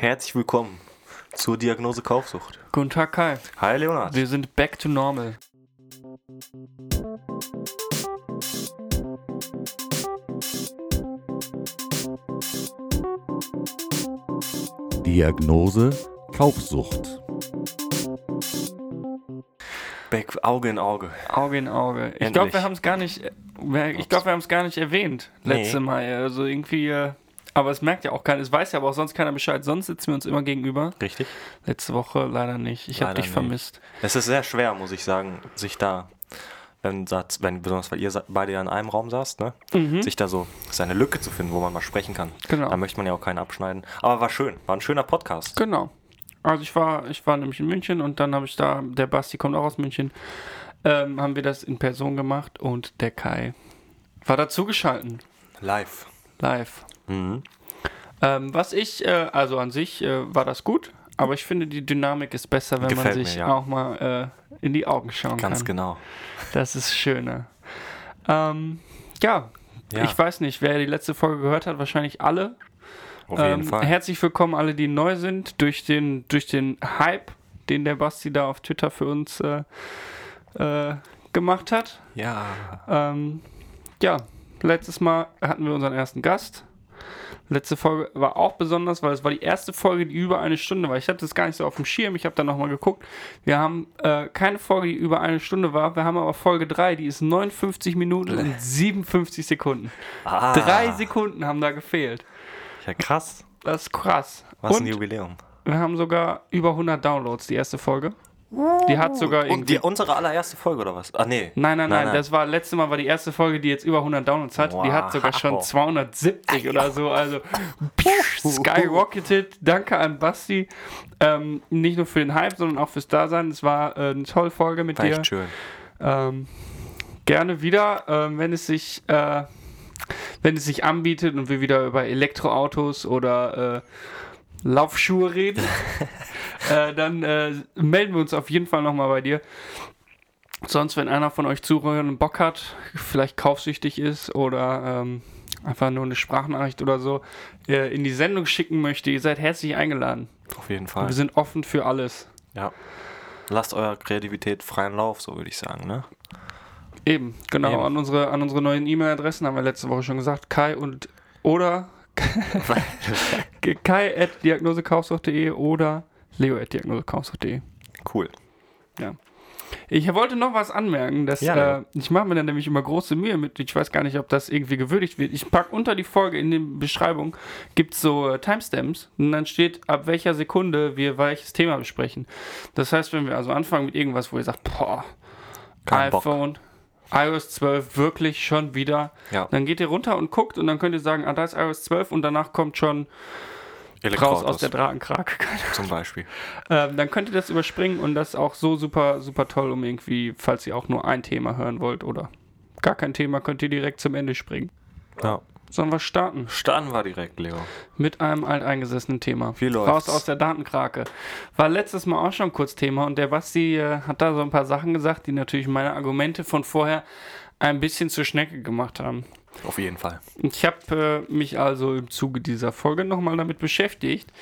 herzlich willkommen zur Diagnose Kaufsucht. Guten Tag, Kai. Hi Leonard. Wir sind back to normal. Diagnose Kaufsucht. Back, Auge in Auge. Auge in Auge. Ich glaube, wir haben es gar nicht. äh, Ich glaube, wir haben es gar nicht erwähnt letzte Nee. Mal. Also irgendwie. Aber es merkt ja auch keiner. Es weiß ja aber auch sonst keiner Bescheid. Sonst sitzen wir uns immer gegenüber. Richtig? Letzte Woche leider nicht. Ich habe dich nicht. vermisst. Es ist sehr schwer, muss ich sagen, sich da, wenn, wenn besonders weil ihr beide ja in einem Raum saßt, ne? sich da so seine Lücke zu finden, wo man mal sprechen kann. Genau. Da möchte man ja auch keinen abschneiden. Aber war schön, war ein schöner Podcast. Genau. Also ich war, ich war nämlich in München und dann habe ich da, der Basti kommt auch aus München, ähm, haben wir das in Person gemacht und der Kai war dazugeschalten. Live. Live. Mhm. Ähm, was ich, äh, also an sich äh, war das gut, aber ich finde, die Dynamik ist besser, wenn Gefällt man mir, sich ja. auch mal äh, in die Augen schauen Ganz kann. genau. Das ist schöner. Ähm, ja, Ja. ich weiß nicht, wer die letzte Folge gehört hat, wahrscheinlich alle. Auf jeden Ähm, Fall. Herzlich willkommen alle, die neu sind, durch den, durch den Hype, den der Basti da auf Twitter für uns äh, äh, gemacht hat. Ja. Ähm, ja, letztes Mal hatten wir unseren ersten Gast. Letzte Folge war auch besonders, weil es war die erste Folge, die über eine Stunde war. Ich hatte das gar nicht so auf dem Schirm, ich habe dann nochmal geguckt. Wir haben äh, keine Folge, die über eine Stunde war. Wir haben aber Folge 3, die ist 59 Minuten und 57 Sekunden. Ah, Drei Sekunden haben da gefehlt. Ja, krass. Das ist krass. Was und ein Jubiläum. wir haben sogar über 100 Downloads, die erste Folge. Die hat sogar Und irgendwie... die, unsere allererste Folge oder was? Ah, nee. Nein, nein, nein, Nein, nein. das war letzte Mal war die erste Folge, die jetzt über 100 Downloads hat. Die hat sogar schon Wow. 270 oder so. Also skyrocketed. Danke an Basti. Ähm, nicht nur für den Hype, sondern auch fürs Dasein. Es war äh, eine tolle Folge mit War dir. echt schön. Ähm, gerne wieder, ähm, wenn es sich äh, wenn es sich anbietet und wir wieder über Elektroautos oder äh, Laufschuhe reden, äh, dann äh, melden wir uns auf jeden Fall nochmal bei dir. Sonst, wenn einer von euch Zuhörern Bock hat, vielleicht kaufsüchtig ist oder ähm, einfach nur eine Sprachnachricht oder so äh, in die Sendung schicken möchte, ihr seid herzlich eingeladen. Auf jeden Fall. Wir sind offen für alles. Ja. Lasst eurer Kreativität freien Lauf, so würde ich sagen, ne? Eben, genau. Eben. An, unsere, an unsere neuen E-Mail-Adressen haben wir letzte Woche schon gesagt. Kai und oder kai at diagnosekaufsucht.de oder leo at diagnosekaufsucht.de. Cool. Ich wollte noch was anmerken, dass Ja, äh, ja. ich mache mir da nämlich immer große Mühe mit. Ich weiß gar nicht, ob das irgendwie gewürdigt wird. Ich packe unter die Folge in der Beschreibung gibt es so äh, Timestamps und dann steht, ab welcher Sekunde wir welches Thema besprechen. Das heißt, wenn wir also anfangen mit irgendwas, wo ihr sagt, boah, Kein Bock. iOS 12 wirklich schon wieder, Ja. dann geht ihr runter und guckt und dann könnt ihr sagen, ah, da ist iOS 12 und danach kommt schon raus aus der Drakenkrake. zum Beispiel. ähm, dann könnt ihr das überspringen und das ist auch so super, super toll, um irgendwie, falls ihr auch nur ein Thema hören wollt oder gar kein Thema, könnt ihr direkt zum Ende springen. Ja. Sollen wir starten Starten wir direkt, Leo. mit einem alteingesessenen Thema. Wie läuft's? Raus aus der Datenkrake. War letztes Mal auch schon kurz Thema und der Basti äh, hat da so ein paar Sachen gesagt, die natürlich meine Argumente von vorher ein bisschen zur Schnecke gemacht haben. Auf jeden Fall. Ich habe äh, mich also im Zuge dieser Folge nochmal damit beschäftigt.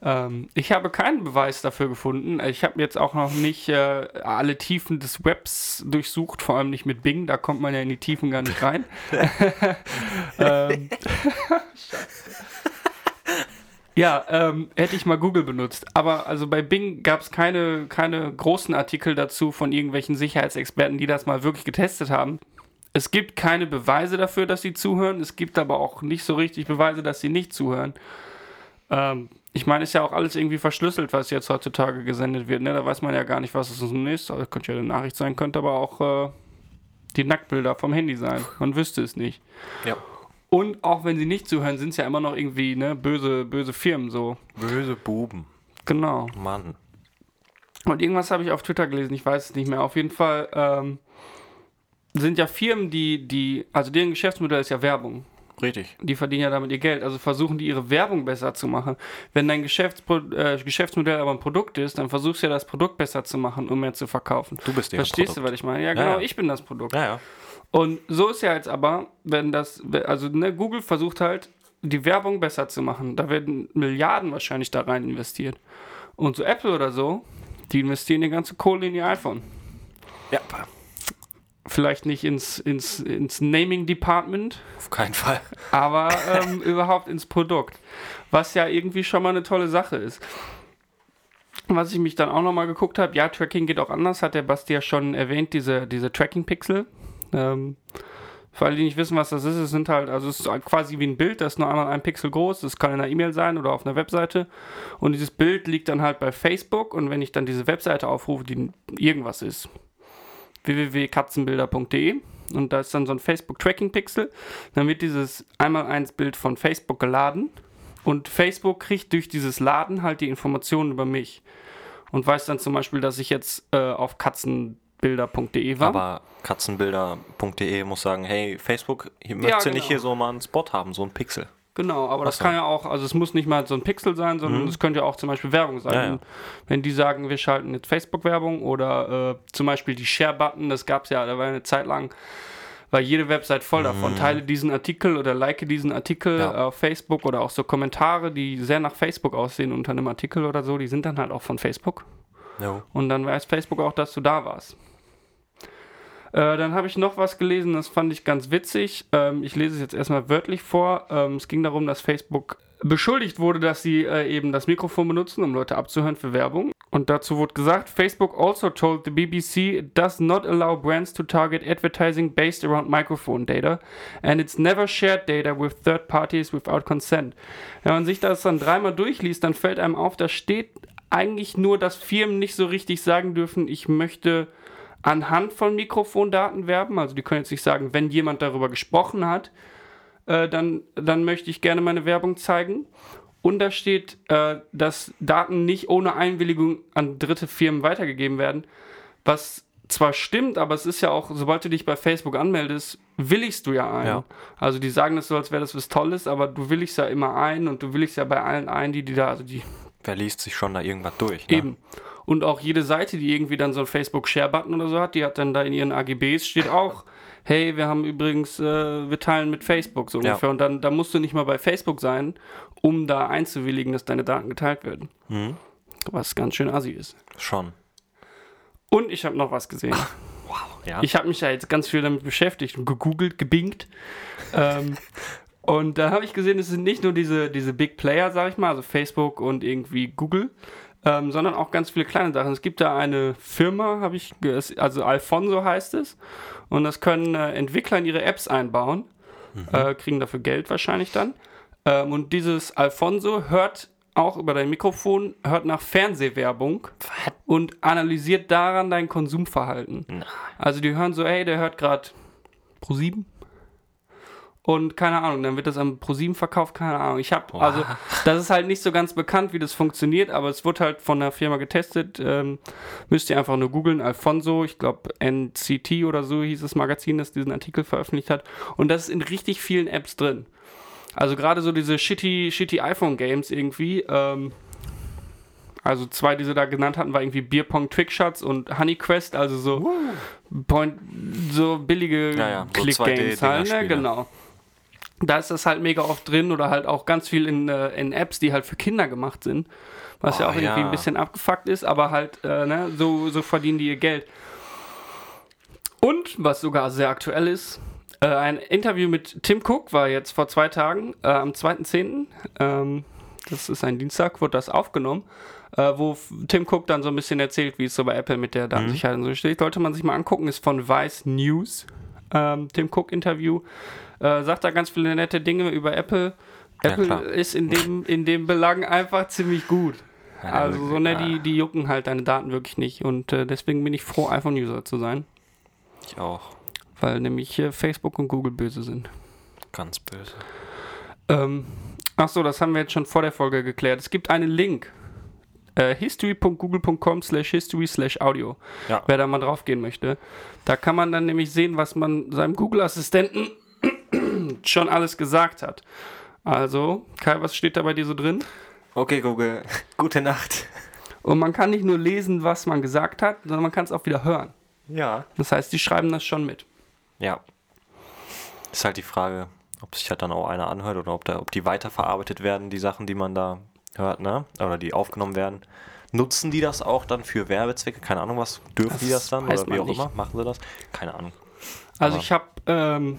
Ähm, ich habe keinen Beweis dafür gefunden. Ich habe jetzt auch noch nicht äh, alle Tiefen des Webs durchsucht, vor allem nicht mit Bing, da kommt man ja in die Tiefen gar nicht rein. ähm, ja, ähm, hätte ich mal Google benutzt. Aber also bei Bing gab es keine, keine großen Artikel dazu von irgendwelchen Sicherheitsexperten, die das mal wirklich getestet haben. Es gibt keine Beweise dafür, dass sie zuhören. Es gibt aber auch nicht so richtig Beweise, dass sie nicht zuhören. Ähm, ich meine, ist ja auch alles irgendwie verschlüsselt, was jetzt heutzutage gesendet wird. Ne? Da weiß man ja gar nicht, was es ist. Also, könnte ja eine Nachricht sein, könnte aber auch äh, die Nacktbilder vom Handy sein. Man wüsste es nicht. Ja. Und auch wenn sie nicht zuhören, sind es ja immer noch irgendwie ne, böse, böse Firmen so. Böse Buben. Genau. Mann. Und irgendwas habe ich auf Twitter gelesen, ich weiß es nicht mehr. Auf jeden Fall ähm, sind ja Firmen, die, die, also deren Geschäftsmodell ist ja Werbung. Richtig. Die verdienen ja damit ihr Geld. Also versuchen die ihre Werbung besser zu machen. Wenn dein Geschäftspro äh, Geschäftsmodell aber ein Produkt ist, dann versuchst du ja das Produkt besser zu machen, um mehr zu verkaufen. Du bist deren Verstehst du, Produkt. was ich meine? Ja, genau, ja. ich bin das Produkt. Ja, ja. Und so ist ja jetzt aber, wenn das, also ne, Google versucht halt die Werbung besser zu machen. Da werden Milliarden wahrscheinlich da rein investiert. Und so Apple oder so, die investieren die ganze Kohle in ihr iPhone. Ja, Vielleicht nicht ins, ins, ins Naming Department, auf keinen Fall. aber ähm, überhaupt ins Produkt. Was ja irgendwie schon mal eine tolle Sache ist. Was ich mich dann auch nochmal geguckt habe, ja, Tracking geht auch anders, hat der Basti ja schon erwähnt, diese, diese Tracking-Pixel. Ähm, für alle, die nicht wissen, was das ist, es sind halt, also es ist quasi wie ein Bild, das ist nur einmal ein Pixel groß, das kann in einer E-Mail sein oder auf einer Webseite. Und dieses Bild liegt dann halt bei Facebook und wenn ich dann diese Webseite aufrufe, die irgendwas ist, www.katzenbilder.de und da ist dann so ein Facebook-Tracking-Pixel, dann wird dieses einmal eins Bild von Facebook geladen und Facebook kriegt durch dieses Laden halt die Informationen über mich und weiß dann zum Beispiel, dass ich jetzt äh, auf katzenbilder.de war. Aber katzenbilder.de muss sagen, hey, Facebook, möchtest du nicht genau. hier so mal einen Spot haben, so einen Pixel. Genau, aber das Ach so. kann ja auch, also es muss nicht mal so ein Pixel sein, sondern es könnte ja auch zum Beispiel Werbung sein. Ja, ja. Wenn die sagen, wir schalten jetzt Facebook-Werbung oder äh, zum Beispiel die Share-Button, das gab es ja, da war eine Zeit lang, war jede Website voll davon. Teile diesen Artikel oder like diesen Artikel Ja. auf Facebook oder auch so Kommentare, die sehr nach Facebook aussehen unter einem Artikel oder so, die sind dann halt auch von Facebook. Und dann weiß Facebook auch, dass du da warst. Äh, dann habe ich noch was gelesen, das fand ich ganz witzig. Ähm, ich lese es jetzt erstmal wörtlich vor. Ähm, es ging darum, dass Facebook beschuldigt wurde, dass sie äh, eben das Mikrofon benutzen, um Leute abzuhören für Werbung. Und dazu wurde gesagt, Facebook also told the BBC it does not allow brands to target advertising based around microphone data and it's never shared data with third parties without consent. Wenn man sich das dann dreimal durchliest, dann fällt einem auf, da steht eigentlich nur, dass Firmen nicht so richtig sagen dürfen, ich möchte anhand von Mikrofondaten werben. Also die können jetzt nicht sagen, wenn jemand darüber gesprochen hat, äh, dann, dann möchte ich gerne meine Werbung zeigen. Und da steht, äh, dass Daten nicht ohne Einwilligung an dritte Firmen weitergegeben werden. Was zwar stimmt, aber es ist ja auch, sobald du dich bei Facebook anmeldest, willigst du ja ein. Ja. Also die sagen das so, als wäre das was Tolles, aber du willigst ja immer ein und du willigst ja bei allen ein, die, die da, also die Wer liest sich schon da irgendwas durch? Ne? Eben. Und auch jede Seite, die irgendwie dann so einen Facebook-Share-Button oder so hat, die hat dann da in ihren AGBs steht auch, hey, wir haben übrigens, äh, wir teilen mit Facebook so Ja. ungefähr. Und dann da musst du nicht mal bei Facebook sein, um da einzuwilligen, dass deine Daten geteilt werden. Mhm. Was ganz schön assi ist. Schon. Und ich habe noch was gesehen. Ja. Ich habe mich ja jetzt ganz viel damit beschäftigt und gegoogelt, gebingt. ähm, und da habe ich gesehen, es sind nicht nur diese, diese Big Player, sag ich mal, also Facebook und irgendwie Google, ähm, sondern auch ganz viele kleine Sachen. Es gibt da eine Firma, habe ich, also Alfonso heißt es, und das können äh, Entwickler in ihre Apps einbauen, äh, kriegen dafür Geld wahrscheinlich dann. Ähm, und dieses Alfonso hört auch über dein Mikrofon, hört nach Fernsehwerbung und analysiert daran dein Konsumverhalten. Also die hören so, ey, der hört gerade Pro7 und keine Ahnung, dann wird das am Pro7 verkauft, keine Ahnung. Ich habe, also das ist halt nicht so ganz bekannt, wie das funktioniert, aber es wird halt von der Firma getestet. Ähm, müsst ihr einfach nur googeln, Alfonso, ich glaube NCT oder so hieß das Magazin, das diesen Artikel veröffentlicht hat. Und das ist in richtig vielen Apps drin. Also gerade so diese shitty, shitty iPhone-Games irgendwie, ähm, also zwei, die sie da genannt hatten, war irgendwie Beerpong Trickshots und Honeyquest, also so, Point, so billige Ja, ja, so Click-Games halt, ne? 2D-Dinger-Spiele. Genau. Da ist das halt mega oft drin oder halt auch ganz viel in, äh, in Apps, die halt für Kinder gemacht sind. Was ja Oh, auch irgendwie ja. ein bisschen abgefuckt ist, aber halt, äh, ne, so, so verdienen die ihr Geld. Und, was sogar sehr aktuell ist, äh, ein Interview mit Tim Cook war jetzt vor zwei Tagen, äh, am 2.10. Ähm, das ist ein Dienstag, wurde das aufgenommen, äh, wo Tim Cook dann so ein bisschen erzählt, wie es so bei Apple mit der Datensicherheit und so steht. Sollte man sich mal angucken, ist von Vice News. Ähm, Tim Cook Interview. Äh, sagt da ganz viele nette Dinge über Apple. Ja, Apple klar. ist in dem, in dem Belang einfach ziemlich gut. Ja, Also so ne, die, die jucken halt deine Daten wirklich nicht. Und äh, deswegen bin ich froh, iPhone-User zu sein. Ich auch. Weil nämlich hier Facebook und Google böse sind. Ganz böse. Ähm, ach so, das haben wir jetzt schon vor der Folge geklärt. Es gibt einen Link. Äh, history.google.com slash history slash audio. Ja. Wer da mal drauf gehen möchte. Da kann man dann nämlich sehen, was man seinem Google-Assistenten schon alles gesagt hat. Also, Kai, was steht da bei dir so drin? Okay, Google. Gute Nacht. Und man kann nicht nur lesen, was man gesagt hat, sondern man kann es auch wieder hören. Ja. Das heißt, die schreiben das schon mit. Ja. Ist halt die Frage, ob sich halt dann auch einer anhört oder ob, da, ob die weiterverarbeitet werden, die Sachen, die man da hört, ne? Oder die aufgenommen werden. Nutzen die das auch dann für Werbezwecke? Keine Ahnung, was dürfen Das die das dann oder wie auch nicht. immer? Machen sie das? Keine Ahnung. Also Aber- ich habe, ähm,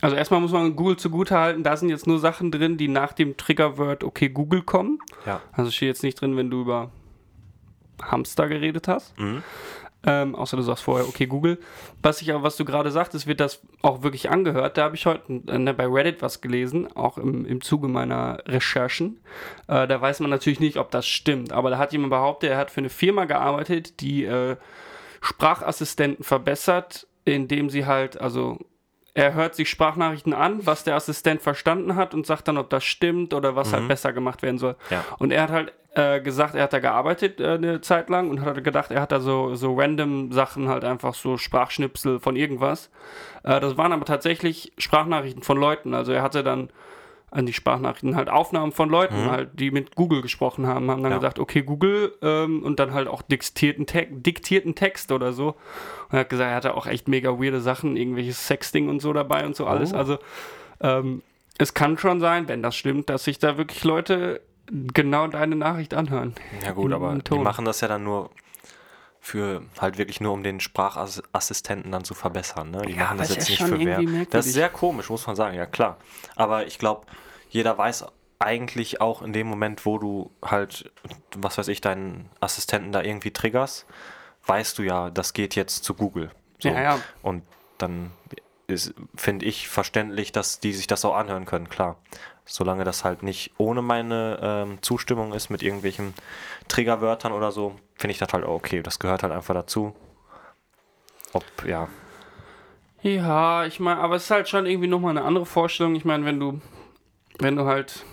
also erstmal muss man Google zugutehalten, da sind jetzt nur Sachen drin, die nach dem Triggerwort okay Google kommen. Ja. Also steht jetzt nicht drin, wenn du über Hamster geredet hast. Mhm. Ähm, außer du sagst vorher, okay, Google. Was ich aber, was du gerade sagtest, wird das auch wirklich angehört. Da habe ich heute äh, ne, bei Reddit was gelesen, auch im, im Zuge meiner Recherchen. Äh, da weiß man natürlich nicht, ob das stimmt. Aber da hat jemand behauptet, er hat für eine Firma gearbeitet, die äh, Sprachassistenten verbessert, indem sie halt, also er hört sich Sprachnachrichten an, was der Assistent verstanden hat und sagt dann, ob das stimmt oder was halt besser gemacht werden soll. Ja. Und er hat halt äh, gesagt, er hat da gearbeitet äh, eine Zeit lang und hat gedacht, er hat da so, so random Sachen, halt einfach so Sprachschnipsel von irgendwas. Äh, das waren aber tatsächlich Sprachnachrichten von Leuten. Also er hatte dann an die Sprachnachrichten halt Aufnahmen von Leuten, halt, die mit Google gesprochen haben, haben dann Ja. gesagt, okay, Google, ähm, und dann halt auch diktierten, Te diktierten Text oder so. Und er hat gesagt, er hatte auch echt mega weirde Sachen, irgendwelches Sexting und so dabei und so alles. Oh. Also ähm, es kann schon sein, wenn das stimmt, dass sich da wirklich Leute genau deine Nachricht anhören. Ja gut, aber die machen das ja dann nur für halt wirklich nur um den Sprachassistenten dann zu verbessern. Ne? Die Ja, machen das aber jetzt nicht für Werbung. Das ist sehr komisch, muss man sagen, ja klar. Aber ich glaube, jeder weiß eigentlich auch in dem Moment, wo du halt, was weiß ich, deinen Assistenten da irgendwie triggerst, weißt du ja, das geht jetzt zu Google. So. Ja, ja. Und dann ist, finde ich, verständlich, dass die sich das auch anhören können, klar. Solange das halt nicht ohne meine ähm, Zustimmung ist mit irgendwelchen Triggerwörtern oder so, finde ich das halt okay. Das gehört halt einfach dazu. Ob, ja. Ja, ich meine, aber es ist halt schon irgendwie nochmal eine andere Vorstellung. Ich meine, wenn du, wenn du halt,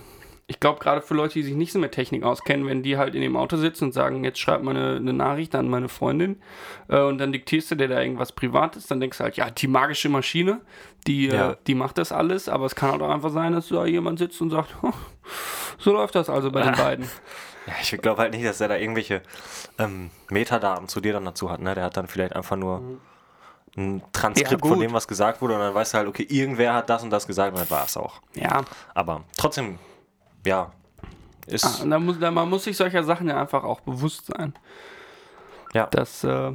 ich glaube gerade für Leute, die sich nicht so mit Technik auskennen, wenn die halt in dem Auto sitzen und sagen, jetzt schreib mal eine, eine Nachricht an meine Freundin äh, und dann diktierst du dir da irgendwas Privates, dann denkst du halt, ja, die magische Maschine, die, Ja. äh, die macht das alles, aber es kann halt auch einfach sein, dass da jemand sitzt und sagt, "Oh, so läuft das also bei den beiden. Ja, ich glaube halt nicht, dass er da irgendwelche ähm, Metadaten zu dir dann dazu hat. Ne? Der hat dann vielleicht einfach nur ein Transkript Ja, von dem, was gesagt wurde und dann weißt du halt, okay, irgendwer hat das und das gesagt und dann war es auch. Ja, Aber trotzdem, ja, ist, Ah, da muss, da, man muss sich solcher Sachen ja einfach auch bewusst sein. ja, dass, äh,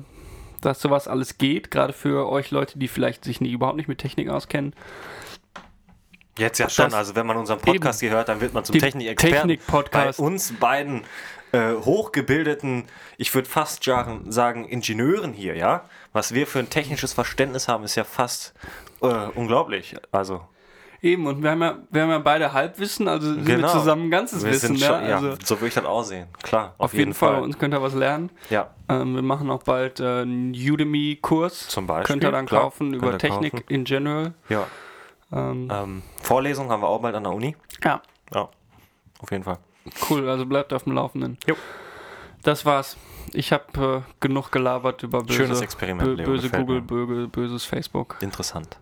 dass sowas alles geht, gerade für euch Leute, die vielleicht sich nie, überhaupt nicht mit Technik auskennen. Jetzt ja schon, also wenn man unseren Podcast hier hört, dann wird man zum Technikexperten. Technik-Podcast. Bei uns beiden äh, hochgebildeten, ich würde fast sagen, Ingenieuren hier, ja. Was wir für ein technisches Verständnis haben, ist ja fast äh, unglaublich. Also Eben, und wir haben ja, wir haben ja beide Halbwissen, also sind wir genau. zusammen ein ganzes wir Wissen. schon, ja, ja, also so würde ich das aussehen. Klar, auf jeden Fall, bei uns könnt ihr was lernen. Ja, Ähm, wir machen auch bald äh, einen Udemy-Kurs. Zum Beispiel, Könnt ihr dann klar, kaufen über Technik kaufen. in general. ja. Ähm, Ähm, Vorlesung haben wir auch bald an der Uni. ja, Ja, auf jeden Fall. cool, also bleibt auf dem Laufenden. Jo. Das war's. Ich habe äh, genug gelabert über böse, Schönes Experiment, bö böse Google, böse, böses Facebook. Interessant.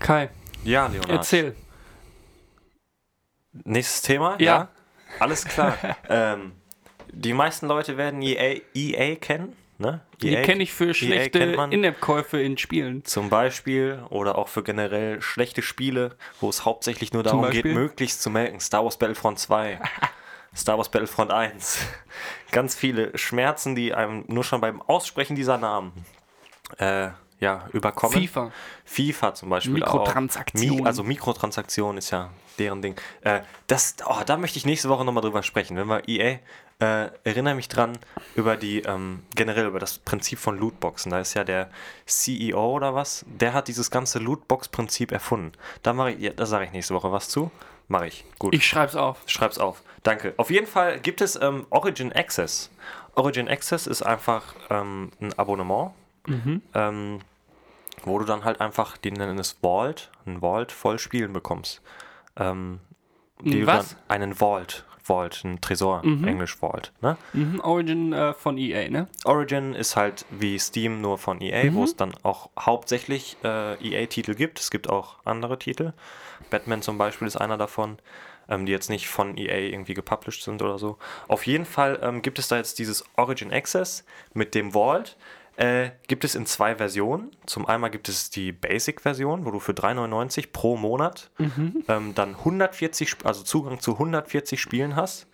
Kai, Ja, Leonard. erzähl. Nächstes Thema? Ja. Alles klar. ähm, die meisten Leute werden EA, EA kennen. Ne? Die EA kenne ich für schlechte. In-App-Käufe in Spielen. Zum Beispiel oder auch für generell schlechte Spiele, wo es hauptsächlich nur darum geht, möglichst zu melken. Star Wars Battlefront 2, Star Wars Battlefront 1. Ganz viele Schmerzen, die einem nur schon beim Aussprechen dieser Namen äh, ja, überkommen. FIFA. FIFA zum Beispiel. Mikrotransaktionen. Auch. Mi also Mikrotransaktionen ist ja deren Ding. Äh, das, oh, da möchte ich nächste Woche nochmal drüber sprechen. Wenn wir EA, äh, erinnere mich dran über die, ähm, generell über das Prinzip von Lootboxen. Da ist ja der CEO oder was, der hat dieses ganze Lootbox-Prinzip erfunden. Da mache ich, ja, da sage ich nächste Woche was zu. Mache ich. Gut. Ich schreib's auf. Schreib's auf. Danke. Auf jeden Fall gibt es ähm, Origin Access. Origin Access ist einfach ähm, ein Abonnement, ähm, wo du dann halt einfach, die nennen es Vault, ein Vault voll Spielen bekommst. Ähm, die was? Dann, einen Vault. Vault, ein Tresor, Englisch Vault. Ne? Mhm, Origin äh, von EA, ne? Origin ist halt wie Steam nur von EA, wo es dann auch hauptsächlich äh, EA-Titel gibt. Es gibt auch andere Titel. Batman zum Beispiel ist einer davon, ähm, die jetzt nicht von EA irgendwie gepublished sind oder so. Auf jeden Fall ähm, gibt es da jetzt dieses Origin Access mit dem Vault. Äh, gibt es in zwei Versionen. Zum einmal gibt es die Basic-Version, wo du für 3,99 pro Monat ähm, dann 140, Sp- also Zugang zu 140 Spielen hast.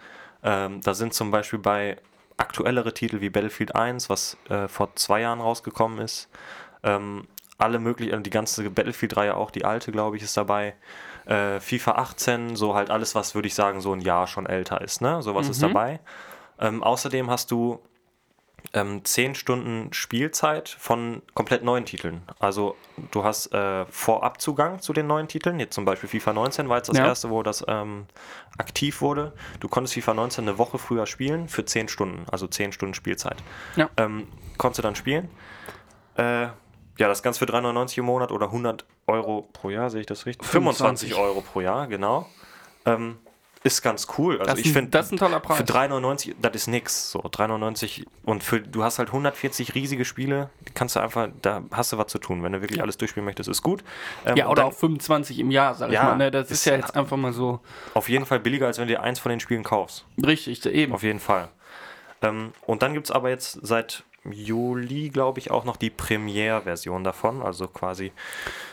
Ähm, da sind zum Beispiel bei aktuellere Titel wie Battlefield 1, was äh, vor zwei Jahren rausgekommen ist, ähm, alle möglichen, die ganze Battlefield-Reihe auch, die alte, glaube ich, ist dabei. Äh, FIFA 18, so halt alles, was würde ich sagen, so ein Jahr schon älter ist, ne? Sowas ist dabei. Ähm, außerdem hast du ähm, 10 Stunden Spielzeit von komplett neuen Titeln. Also du hast äh, Vorabzugang zu den neuen Titeln. Jetzt zum Beispiel FIFA 19 war jetzt das Ja. erste, wo das ähm, aktiv wurde. Du konntest FIFA 19 eine Woche früher spielen für 10 Stunden, also 10 Stunden Spielzeit. Ja. Ähm, konntest du dann spielen. Äh, ja, das Ganze für 3,99 im Monat oder 100 Euro pro Jahr, sehe ich das richtig? 25 25 Euro pro Jahr, genau. Ähm, ist ganz cool. Also Das, ich finde, das ist ein toller Preis. für 3,99, das ist nix. So, 3,99 und für, du hast halt 140 riesige Spiele, kannst du einfach, da hast du was zu tun. Wenn du wirklich Ja. alles durchspielen möchtest, ist gut. Ähm, ja, oder dann auch 25 im Jahr, sag ich Ja, mal. Ne? Das ist ist- ja jetzt einfach mal so auf jeden Fall billiger, als wenn du dir eins von den Spielen kaufst. richtig, eben. Auf jeden Fall. Ähm, und dann gibt es aber jetzt seit Juli, glaube ich, auch noch die Premiere-Version davon, also quasi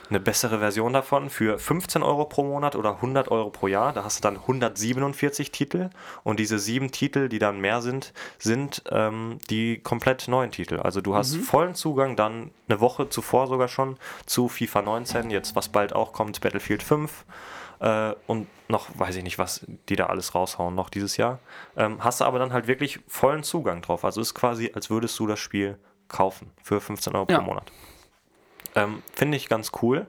eine bessere Version davon für 15 Euro pro Monat oder 100 Euro pro Jahr. Da hast du dann 147 Titel und diese sieben Titel, die dann mehr sind, sind ähm, die komplett neuen Titel. Also du hast vollen Zugang dann eine Woche zuvor sogar schon zu FIFA 19, jetzt was bald auch kommt, Battlefield 5 äh, und noch, weiß ich nicht, was die da alles raushauen noch dieses Jahr. Ähm, hast du aber dann halt wirklich vollen Zugang drauf. Also ist quasi, als würdest du das Spiel kaufen für 15 Euro Ja. pro Monat. Ähm, finde ich ganz cool.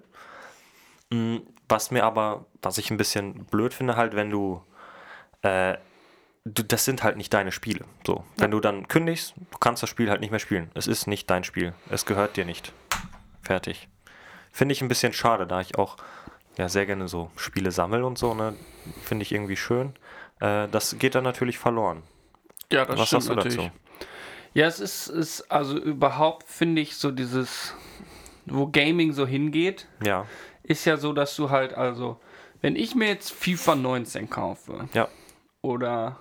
Mm, Was mir aber, was ich ein bisschen blöd finde, halt, wenn du, äh, du das sind halt nicht deine Spiele. So, wenn du dann kündigst, du kannst das Spiel halt nicht mehr spielen. Es ist nicht dein Spiel. Es gehört dir nicht. Fertig. Finde ich ein bisschen schade, da ich auch ja sehr gerne so Spiele sammle und so, ne? Finde ich irgendwie schön. Äh, das geht dann natürlich verloren. Ja, das Was stimmt sagst du natürlich. dazu? Ja, es ist, ist also überhaupt, finde ich, so dieses, wo Gaming so hingeht, Ja, ist ja so, dass du halt, also, wenn ich mir jetzt FIFA 19 kaufe ja, oder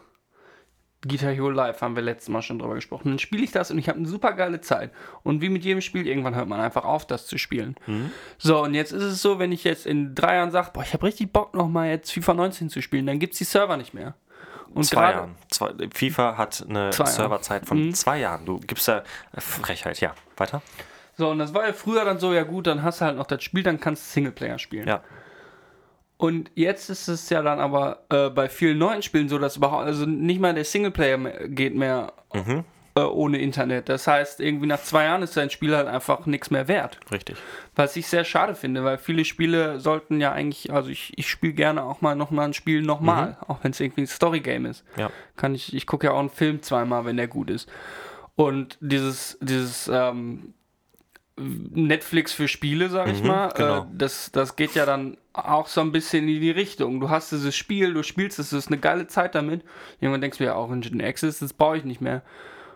Guitar Hero Live, haben wir letztes Mal schon drüber gesprochen, dann spiele ich das und ich habe eine super geile Zeit. Und wie mit jedem Spiel, irgendwann hört man einfach auf, das zu spielen. Mhm. So, und jetzt ist es so, wenn ich jetzt in drei Jahren sage, boah, ich habe richtig Bock nochmal jetzt FIFA 19 zu spielen, dann gibt es die Server nicht mehr. Und zwei Jahren. Zwei, FIFA hat eine. Mhm. Serverzeit von zwei Jahren. Du gibst da äh, Frechheit, ja. Weiter? So, und das war ja früher dann so, ja gut, dann hast du halt noch das Spiel, dann kannst du Singleplayer spielen. Ja. Und jetzt ist es ja dann aber äh, bei vielen neuen Spielen so, dass überhaupt, also nicht mal der Singleplayer mehr, geht mehr Mhm. äh, ohne Internet. Das heißt, irgendwie nach zwei Jahren ist dein Spiel halt einfach nichts mehr wert. Richtig. Was ich sehr schade finde, weil viele Spiele sollten ja eigentlich, also ich, ich spiele gerne auch mal nochmal ein Spiel nochmal, auch wenn es irgendwie ein Story-Game ist. Ja. Kann ich, ich gucke ja auch einen Film zweimal, wenn der gut ist. Und dieses, dieses ähm, Netflix für Spiele, sag ich Mhm, mal, genau. äh, das, das geht ja dann auch so ein bisschen in die Richtung. Du hast dieses Spiel, du spielst es, es ist eine geile Zeit damit. Irgendwann denkst du ja auch, Engine Access, das brauche ich nicht mehr.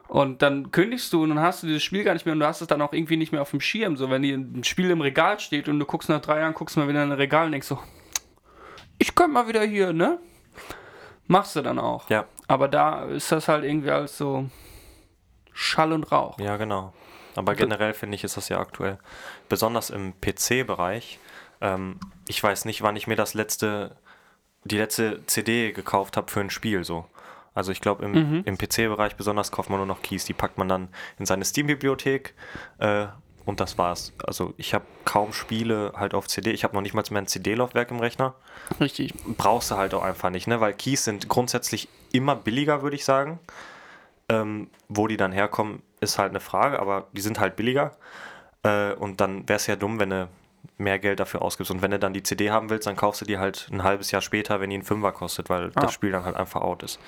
Und dann kündigst du und dann hast du dieses Spiel gar nicht mehr und du hast es dann auch irgendwie nicht mehr auf dem Schirm. So, wenn dir ein Spiel im Regal steht und du guckst nach drei Jahren, guckst mal wieder in ein Regal und denkst so, ich könnte mal wieder hier, ne? Machst du dann auch. Ja. Aber da ist das halt irgendwie alles so Schall und Rauch. Ja, genau. Aber generell finde ich, ist das ja aktuell, besonders im PC-Bereich. Ähm, ich weiß nicht, wann ich mir das letzte, die letzte CD gekauft habe für ein Spiel so. Also ich glaube, im, Mhm. im PC-Bereich besonders kauft man nur noch Keys. Die packt man dann in seine Steam-Bibliothek äh, und das war's. Also ich habe kaum Spiele halt auf CD. Ich habe noch nicht mal mehr ein CD-Laufwerk im Rechner. Richtig. brauchst du halt auch einfach nicht, ne? Weil Keys sind grundsätzlich immer billiger, würde ich sagen. Ähm, wo die dann herkommen, ist halt eine Frage, aber die sind halt billiger. Äh, und dann wäre es ja dumm, wenn du mehr Geld dafür ausgibst. Und wenn du dann die CD haben willst, dann kaufst du die halt ein halbes Jahr später, wenn die einen Fünfer kostet, weil Ah. das Spiel dann halt einfach out ist.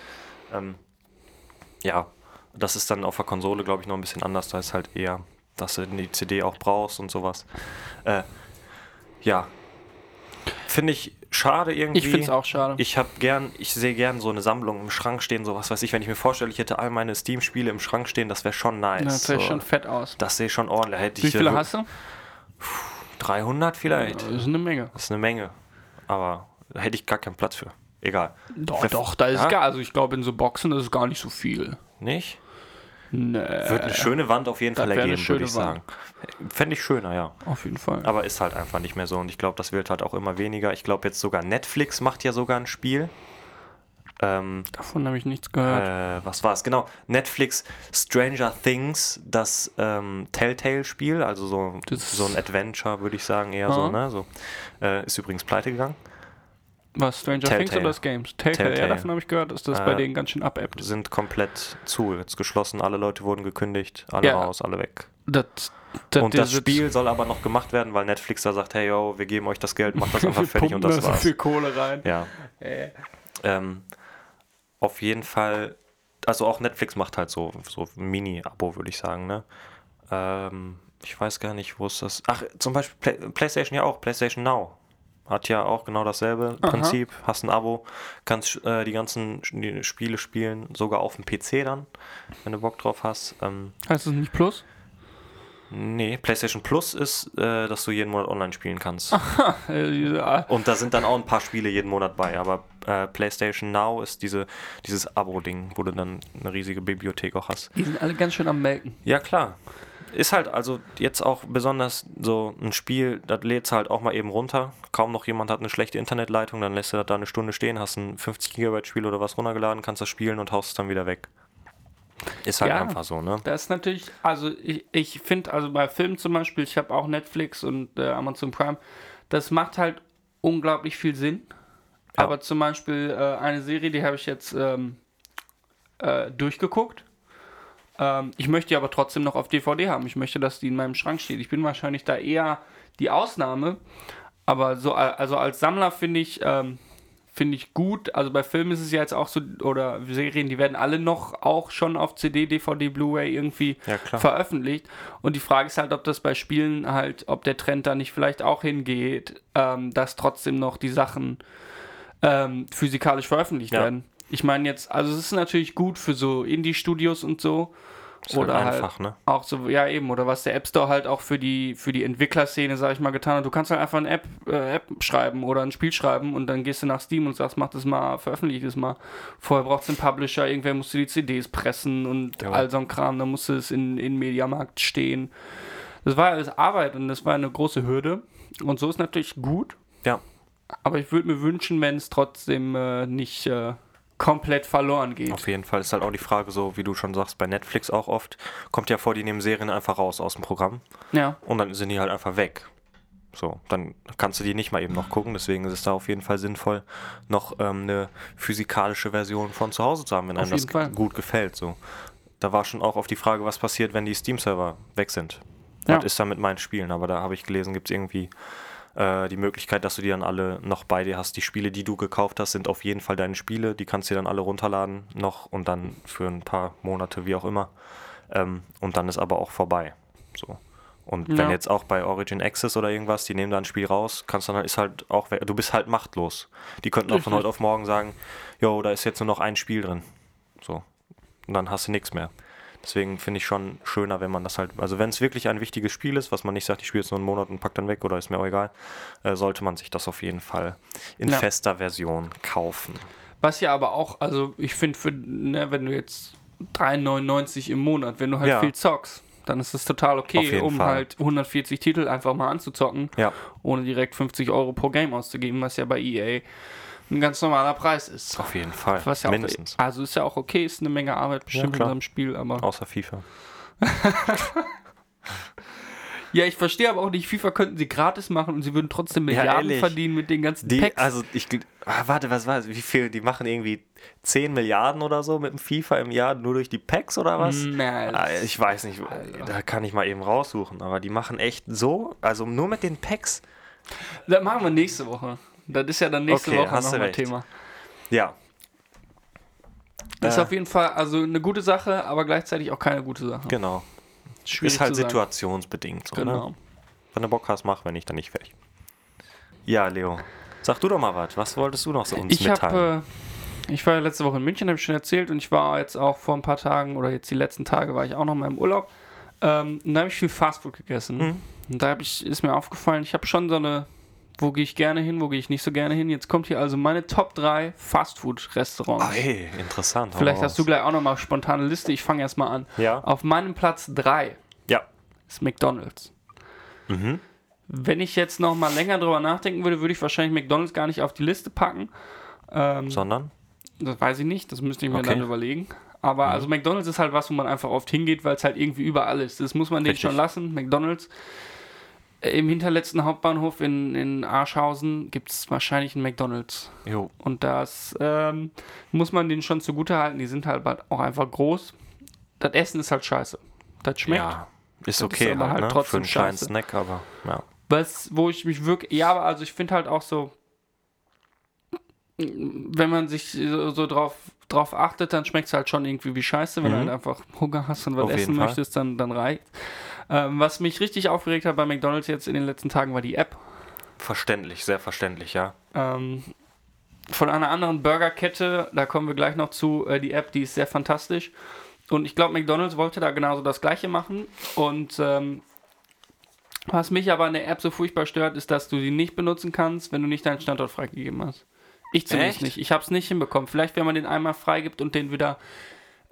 Ähm, ja, das ist dann auf der Konsole, glaube ich, noch ein bisschen anders. Da ist halt eher, dass du die CD auch brauchst und sowas. Äh, ja. Finde ich schade irgendwie. Ich finde es auch schade. Ich habe gern, ich sehe gern so eine Sammlung im Schrank stehen, so was weiß ich, wenn ich mir vorstelle, ich hätte all meine Steam-Spiele im Schrank stehen, das wäre schon nice. Das sieht so. schon fett aus. Das sehe schon ordentlich. Hätte Wie ich viele hast du? 300 vielleicht. Das ist eine Menge. Das ist eine Menge. Aber da hätte ich gar keinen Platz für. Egal. Doch, Ver- doch, da ist Ja? gar, also ich glaube in so Boxen ist es gar nicht so viel. Nicht? Nee, Wird eine schöne Wand auf jeden das Fall ergeben, würde ich sagen. Fände ich schöner, ja. auf jeden Fall. Aber ist halt einfach nicht mehr so und ich glaube, das wird halt auch immer weniger. Ich glaube jetzt sogar Netflix macht ja sogar ein Spiel. Ähm, Davon habe ich nichts gehört. äh, was war es? Genau, Netflix Stranger Things, das ähm, Telltale-Spiel, also so, Das- so ein Adventure, würde ich sagen, eher so, Ja. ne? So, äh, ist übrigens pleite gegangen. Was, Stranger Things Telltale. oder das Games? Telltale, Telltale. ja, davon habe ich gehört, dass das bei Äh, denen ganz schön abebbt. Sind komplett zu, jetzt geschlossen, alle Leute wurden gekündigt, alle Ja. raus, alle weg. Das, das, und das Spiel soll aber noch gemacht werden, weil Netflix da sagt, hey yo, wir geben euch das Geld, macht das einfach fertig und das da so war's. viel Kohle rein. Ja. Äh, Ähm, auf jeden Fall, also auch Netflix macht halt so, so Mini-Abo, würde ich sagen, ne? Ähm, ich weiß gar nicht, wo ist das. Ach, zum Beispiel Play PlayStation ja auch, PlayStation Now. Hat ja auch genau dasselbe Aha. Prinzip. Hast ein Abo, kannst äh, die ganzen Spiele spielen, sogar auf dem PC dann, wenn du Bock drauf hast. Ähm, heißt es nicht Plus? nee, PlayStation Plus ist, äh, dass du jeden Monat online spielen kannst. Ja. Und da sind dann auch ein paar Spiele jeden Monat bei, aber äh, PlayStation Now ist diese, dieses Abo-Ding, wo du dann eine riesige Bibliothek auch hast. Die sind alle ganz schön am Melken. Ja, klar. Ist halt also jetzt auch besonders so ein Spiel, das lädst halt auch mal eben runter. Kaum noch jemand hat eine schlechte Internetleitung, dann lässt du das da eine Stunde stehen, hast ein 50 Gigabyte Spiel oder was runtergeladen, kannst das spielen und haust es dann wieder weg. Ist halt Ja. einfach so, ne? Das ist natürlich, also ich, ich finde, also bei Filmen zum Beispiel, ich habe auch Netflix und äh, Amazon Prime, das macht halt unglaublich viel Sinn. Ja. Aber zum Beispiel äh, eine Serie, die habe ich jetzt ähm, äh, durchgeguckt. Ähm, ich möchte die aber trotzdem noch auf DVD haben. Ich möchte, dass die in meinem Schrank steht. Ich bin wahrscheinlich da eher die Ausnahme. Aber so, also als Sammler finde ich, ähm, finde ich gut. Also bei Filmen ist es ja jetzt auch so, oder Serien, die werden alle noch auch schon auf CD, DVD, Blu-ray irgendwie Ja, veröffentlicht. Und die Frage ist halt, ob das bei Spielen halt, ob der Trend da nicht vielleicht auch hingeht, ähm, dass trotzdem noch die Sachen ähm, physikalisch veröffentlicht Ja. werden. Ich meine jetzt, also es ist natürlich gut für so Indie-Studios und so. Ist halt oder halt einfach, ne? auch so, ja eben, oder was der App Store halt auch für die, für die Entwicklerszene, sag ich mal, getan hat. Du kannst halt einfach eine App, äh, App schreiben oder ein Spiel schreiben und dann gehst du nach Steam und sagst, mach das mal, veröffentliche das mal. Vorher brauchst du einen Publisher, irgendwer musst du die CDs pressen und Ja. all so ein Kram, dann musste es in, in Mediamarkt stehen. Das war alles Arbeit und das war eine große Hürde. Und so ist natürlich gut, Ja. aber ich würde mir wünschen, wenn es trotzdem äh, nicht äh, komplett verloren geht. Auf jeden Fall ist halt auch die Frage, so wie du schon sagst, bei Netflix auch oft, kommt ja vor, die nehmen Serien einfach raus aus dem Programm. Ja. und dann sind die halt einfach weg. So, dann kannst du die nicht mal eben noch gucken. Deswegen ist es da auf jeden Fall sinnvoll, noch ähm, eine physikalische Version von zu Hause zu haben, wenn Auf einem das Fall. gut gefällt. So, da war schon auch auf die Frage, was passiert, wenn die Steam-Server weg sind. Ja. Was ist da mit meinen Spielen? Aber da habe ich gelesen, gibt es irgendwie äh, die Möglichkeit, dass du die dann alle noch bei dir hast. Die Spiele, die du gekauft hast, sind auf jeden Fall deine Spiele. Die kannst du dir dann alle runterladen noch und dann für ein paar Monate, wie auch immer. Ähm, und dann ist aber auch vorbei. So. Und wenn Ja. jetzt auch bei Origin Access oder irgendwas, die nehmen da ein Spiel raus, kannst dann ist halt auch, du bist halt machtlos. Die könnten auch von heute auf morgen sagen, jo, da ist jetzt nur noch ein Spiel drin. So. Und dann hast du nichts mehr. Deswegen finde ich schon schöner, wenn man das halt, also wenn es wirklich ein wichtiges Spiel ist, was man nicht sagt, ich spiele jetzt nur einen Monat und pack dann weg oder ist mir auch egal, äh, sollte man sich das auf jeden Fall in Ja. fester Version kaufen. Was ja aber auch, also ich finde, ne, wenn du jetzt 3,99 im Monat, wenn du halt Ja. viel zockst, dann ist das total okay, um Fall. halt 140 Titel einfach mal anzuzocken, Ja, ohne direkt 50 Euro pro Game auszugeben, was ja bei EA ein ganz normaler Preis ist. auf jeden Fall. Was ja Mindestens. Auch, also ist ja auch okay, ist eine Menge Arbeit bestimmt in klar. so einem Spiel, aber. Außer FIFA. Ja, ich verstehe aber auch nicht, FIFA könnten sie gratis machen und sie würden trotzdem Ja, Milliarden ehrlich. verdienen mit den ganzen Die, Packs. also ich, ah, warte, was war es? Wie viel? Die machen irgendwie 10 Milliarden oder so mit dem FIFA im Jahr nur durch die Packs oder was? Na, Ah, Ich weiß nicht, Alter. da kann ich mal eben raussuchen, aber die machen echt so, also nur mit den Packs. das machen wir nächste Woche. Das ist ja dann nächste Okay, Woche nochmal recht. Thema. Ja, Das ist Äh. auf jeden Fall also eine gute Sache, aber gleichzeitig auch keine gute Sache. genau. Schwierig ist halt situationsbedingt so, Genau. ne? Wenn du Bock hast, mach, wenn nicht, dann nicht fertig. Ja, Leo, sag du doch mal was. Was wolltest du noch so uns Ich mitteilen? habe, äh, ich war ja letzte Woche in München, habe ich schon erzählt, und ich war jetzt auch vor ein paar Tagen oder jetzt die letzten Tage war ich auch noch mal im Urlaub. Ähm, und da habe ich viel Fastfood gegessen. Mhm. Und da hab ich, ist mir aufgefallen, ich habe schon so eine Wo gehe ich gerne hin, wo gehe ich nicht so gerne hin? Jetzt kommt hier also meine Top 3 Fastfood-Restaurants. Ah, hey, interessant. Vielleicht hast du gleich auch nochmal spontane Liste. Ich fange erst mal an. Ja. Auf meinem Platz 3 Ja. ist McDonald's. Mhm. Wenn ich jetzt noch mal länger drüber nachdenken würde, würde ich wahrscheinlich McDonald's gar nicht auf die Liste packen. Ähm, Sondern? Das weiß ich nicht, das müsste ich mir Okay. dann überlegen. Aber also McDonald's ist halt was, wo man einfach oft hingeht, weil es halt irgendwie überall ist. Das muss man denen Richtig. schon lassen. McDonald's. Im hinterletzten Hauptbahnhof in, in Arschhausen gibt es wahrscheinlich einen McDonald's. Jo. Und das ähm, muss man denen schon zugute halten. Die sind halt auch einfach groß. Das Essen ist halt scheiße. Das schmeckt. Ja. Ist Das okay ist aber halt, halt ne? trotzdem Für einen kleinen scheiße. Snack, aber ja. Was, wo ich mich wirklich. Ja, aber also ich finde halt auch so. Wenn man sich so, so drauf, drauf achtet, dann schmeckt es halt schon irgendwie wie Scheiße. Wenn du Mhm. halt einfach Hunger hast und was Auf essen möchtest, dann, dann reicht. Ähm, was mich richtig aufgeregt hat bei McDonalds jetzt in den letzten Tagen war die App. Verständlich, sehr verständlich, ja. Ähm, von einer anderen Burgerkette, da kommen wir gleich noch zu, äh, die App, die ist sehr fantastisch. Und ich glaube, McDonalds wollte da genauso das gleiche machen. Und ähm, was mich aber an der App so furchtbar stört, ist, dass du sie nicht benutzen kannst, wenn du nicht deinen Standort freigegeben hast. Ich zumindest Echt? nicht. Ich habe es nicht hinbekommen. Vielleicht, wenn man den einmal freigibt und den wieder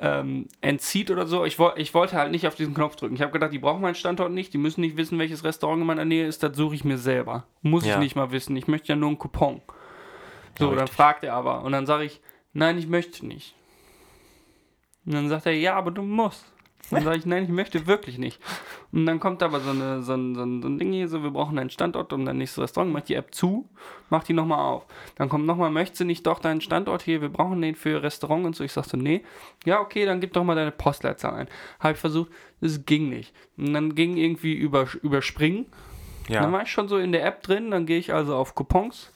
ähm, entzieht oder so. Ich, woll, ich wollte halt nicht auf diesen Knopf drücken. Ich habe gedacht, die brauchen meinen Standort nicht. Die müssen nicht wissen, welches Restaurant in meiner Nähe ist. Das suche ich mir selber. Muss Ja. ich nicht mal wissen. Ich möchte ja nur einen Coupon. So, Ja, dann fragt er aber. Und dann sage ich, nein, ich möchte nicht. Und dann sagt er, ja, aber du musst. Dann sage ich, nein, ich möchte wirklich nicht. Und dann kommt aber so, eine, so, ein, so, ein, so ein Ding hier, so, wir brauchen einen Standort und dein nächstes Restaurant, macht die App zu, macht die nochmal auf. Dann kommt nochmal, möchtest du nicht doch deinen Standort hier, wir brauchen den für Restaurant und so. Ich sag so, nee. Ja, okay, dann gib doch mal deine Postleitzahl ein. Habe ich versucht, es ging nicht. Und dann ging irgendwie über, überspringen. Dann Ja. war ich schon so in der App drin, dann gehe ich also auf Coupons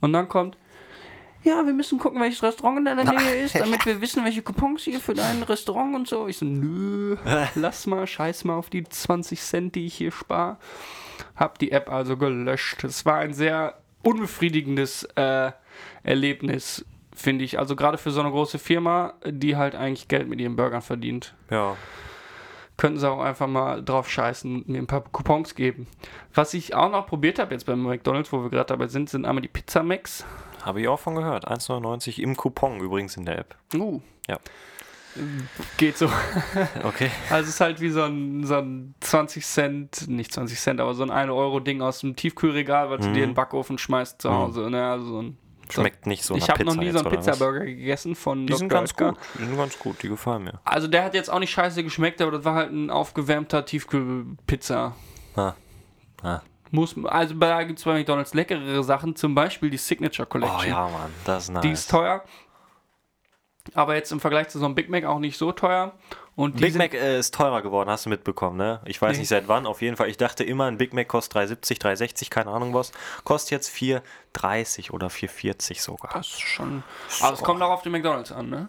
und dann kommt, ja, wir müssen gucken, welches Restaurant in deiner Nähe ist, damit wir wissen, welche Coupons hier für dein Restaurant und so. Ich so, nö, lass mal, scheiß mal auf die 20 Cent, die ich hier spare. Hab die App also gelöscht. Es war ein sehr unbefriedigendes äh, Erlebnis, finde ich. Also gerade für so eine große Firma, die halt eigentlich Geld mit ihren Burgern verdient Ja. könnten sie auch einfach mal drauf scheißen und mir ein paar Coupons geben. Was ich auch noch probiert habe jetzt beim McDonalds, wo wir gerade dabei sind, sind einmal die Pizza Max. Habe ich auch von gehört. 1,99 im Coupon übrigens in der App. Uh. Ja. Geht so. Okay. Also es ist halt wie so ein, so ein 20 Cent, nicht 20 Cent, aber so ein 1 Euro Ding aus dem Tiefkühlregal, was du dir in den Backofen schmeißt zu Hause. Ne? Also so ein, Schmeckt nicht so ich nach habe noch nie so einen? Pizzaburger gegessen von Die sind Dr. ganz Oetker. gut. Die sind ganz gut. Die gefallen mir. Also der hat jetzt auch nicht scheiße geschmeckt, aber das war halt ein aufgewärmter Tiefkühlpizza. Ah. Ah. Muss, also da gibt es bei McDonalds leckerere Sachen, zum Beispiel die Signature Collection. Oh ja, Mann. Das ist nice. Die ist teuer. Aber jetzt im Vergleich zu so einem Big Mac auch nicht so teuer. Und Big Mac äh, ist teurer geworden, hast du mitbekommen, ne? Ich weiß Nee. nicht seit wann, auf jeden Fall. Ich dachte immer, ein Big Mac kostet 3,70, 3,60, keine Ahnung was. Kostet jetzt 4,30 oder 4,40 sogar. Das ist schon. Aber es kommt auch auf den McDonalds an, ne?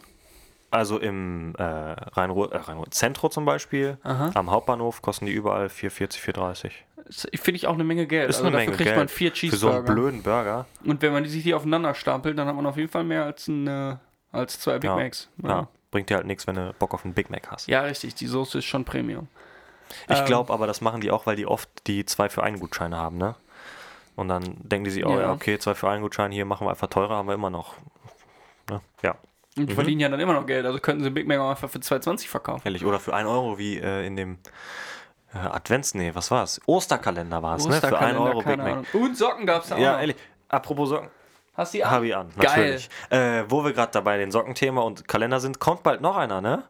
Also im äh, Rhein-Ruhr, äh, Rhein zum Beispiel, Aha. am Hauptbahnhof kosten die überall 4,40, 4,30. Finde ich auch eine Menge Geld. Ist also eine dafür Menge kriegt Geld. man vier Für so einen Cheeseburger. blöden Burger. Und wenn man die sich die aufeinander stapelt, dann hat man auf jeden Fall mehr als, ein, äh, als zwei Big Ja. Macs. Ja. Bringt dir halt nichts, wenn du Bock auf einen Big Mac hast. ja, richtig. Die Soße ist schon Premium. Ich Ähm. glaube aber, das machen die auch, weil die oft die 2 für 1 Gutscheine haben, ne? Und dann denken die sich, oh ja, Ja. okay, 2 für 1 Gutschein, hier machen wir einfach teurer, haben wir immer noch. Ne? Ja, Und die Mhm. verdienen ja dann immer noch Geld. Also könnten sie Big Mac auch einfach für 2,20 verkaufen. ehrlich. Oder für 1 Euro wie äh, in dem Advents, nee, was war es? Osterkalender war es, ne? Für 1 Euro Big Mac. Ahnung. Und Socken gab es da auch Ja, ehrlich. Apropos Socken, Hast du die an? habe ich an, Geil. natürlich. Äh, wo wir gerade dabei den Sockenthema und Kalender sind, kommt bald noch einer, ne?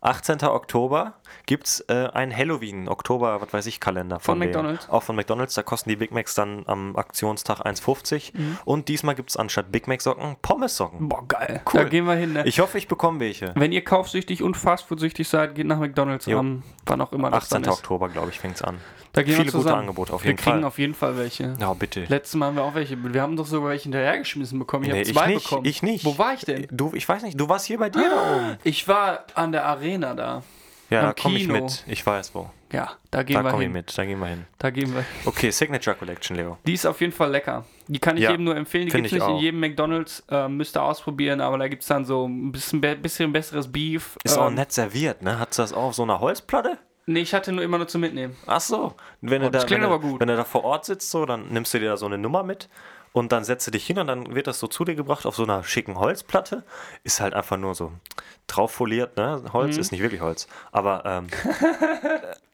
18. Oktober gibt es äh, einen Halloween, Oktober, was weiß ich, Kalender Von denen. McDonald's? Auch von McDonalds, da kosten die Big Macs dann am Aktionstag 1,50. Mhm. Und diesmal gibt es anstatt Big Mac Socken Pommes-Socken. Boah, geil. Cool. Da gehen wir hin, ne? Ich hoffe, ich bekomme welche. Wenn ihr kaufsüchtig und Fastfood-süchtig seid, geht nach McDonalds Jo. am, wann auch immer das 18. dann ist. Oktober, glaube ich, fängt es an. Da gehen Viele wir gute. Angebote auf wir jeden kriegen Fall. auf jeden Fall welche. Ja, bitte. Letztes Mal haben wir auch welche. Wir haben doch sogar welche hinterhergeschmissen bekommen. Ich Nee, habe ich zwei nicht, bekommen. ich nicht. Wo war ich denn? Du, ich weiß nicht, du warst hier bei dir da oben. Ich war an der Arena da. Ja, da komme ich mit. Ich weiß wo. Ja, da gehen Da wir komme ich hin. mit, da gehen wir hin. Da gehen wir. Okay, Signature Collection, Leo. Die ist auf jeden Fall lecker. Die kann ich Ja, jedem nur empfehlen. Die gibt es ich nicht in auch. jedem McDonalds. Äh, müsst ihr ausprobieren, aber da gibt es dann so ein bisschen, bisschen besseres Beef. Ist auch Ähm, nett serviert, ne? Hat das auch auf so einer Holzplatte? Nee, ich hatte nur immer nur zum Mitnehmen. Ach so. Wenn du, Oh, das da, klingt wenn, du, aber gut. wenn du da vor Ort sitzt, so, dann nimmst du dir da so eine Nummer mit und dann setzt du dich hin und dann wird das so zu dir gebracht auf so einer schicken Holzplatte. Ist halt einfach nur so drauf foliert, ne? Holz Mhm. ist nicht wirklich Holz, aber ähm,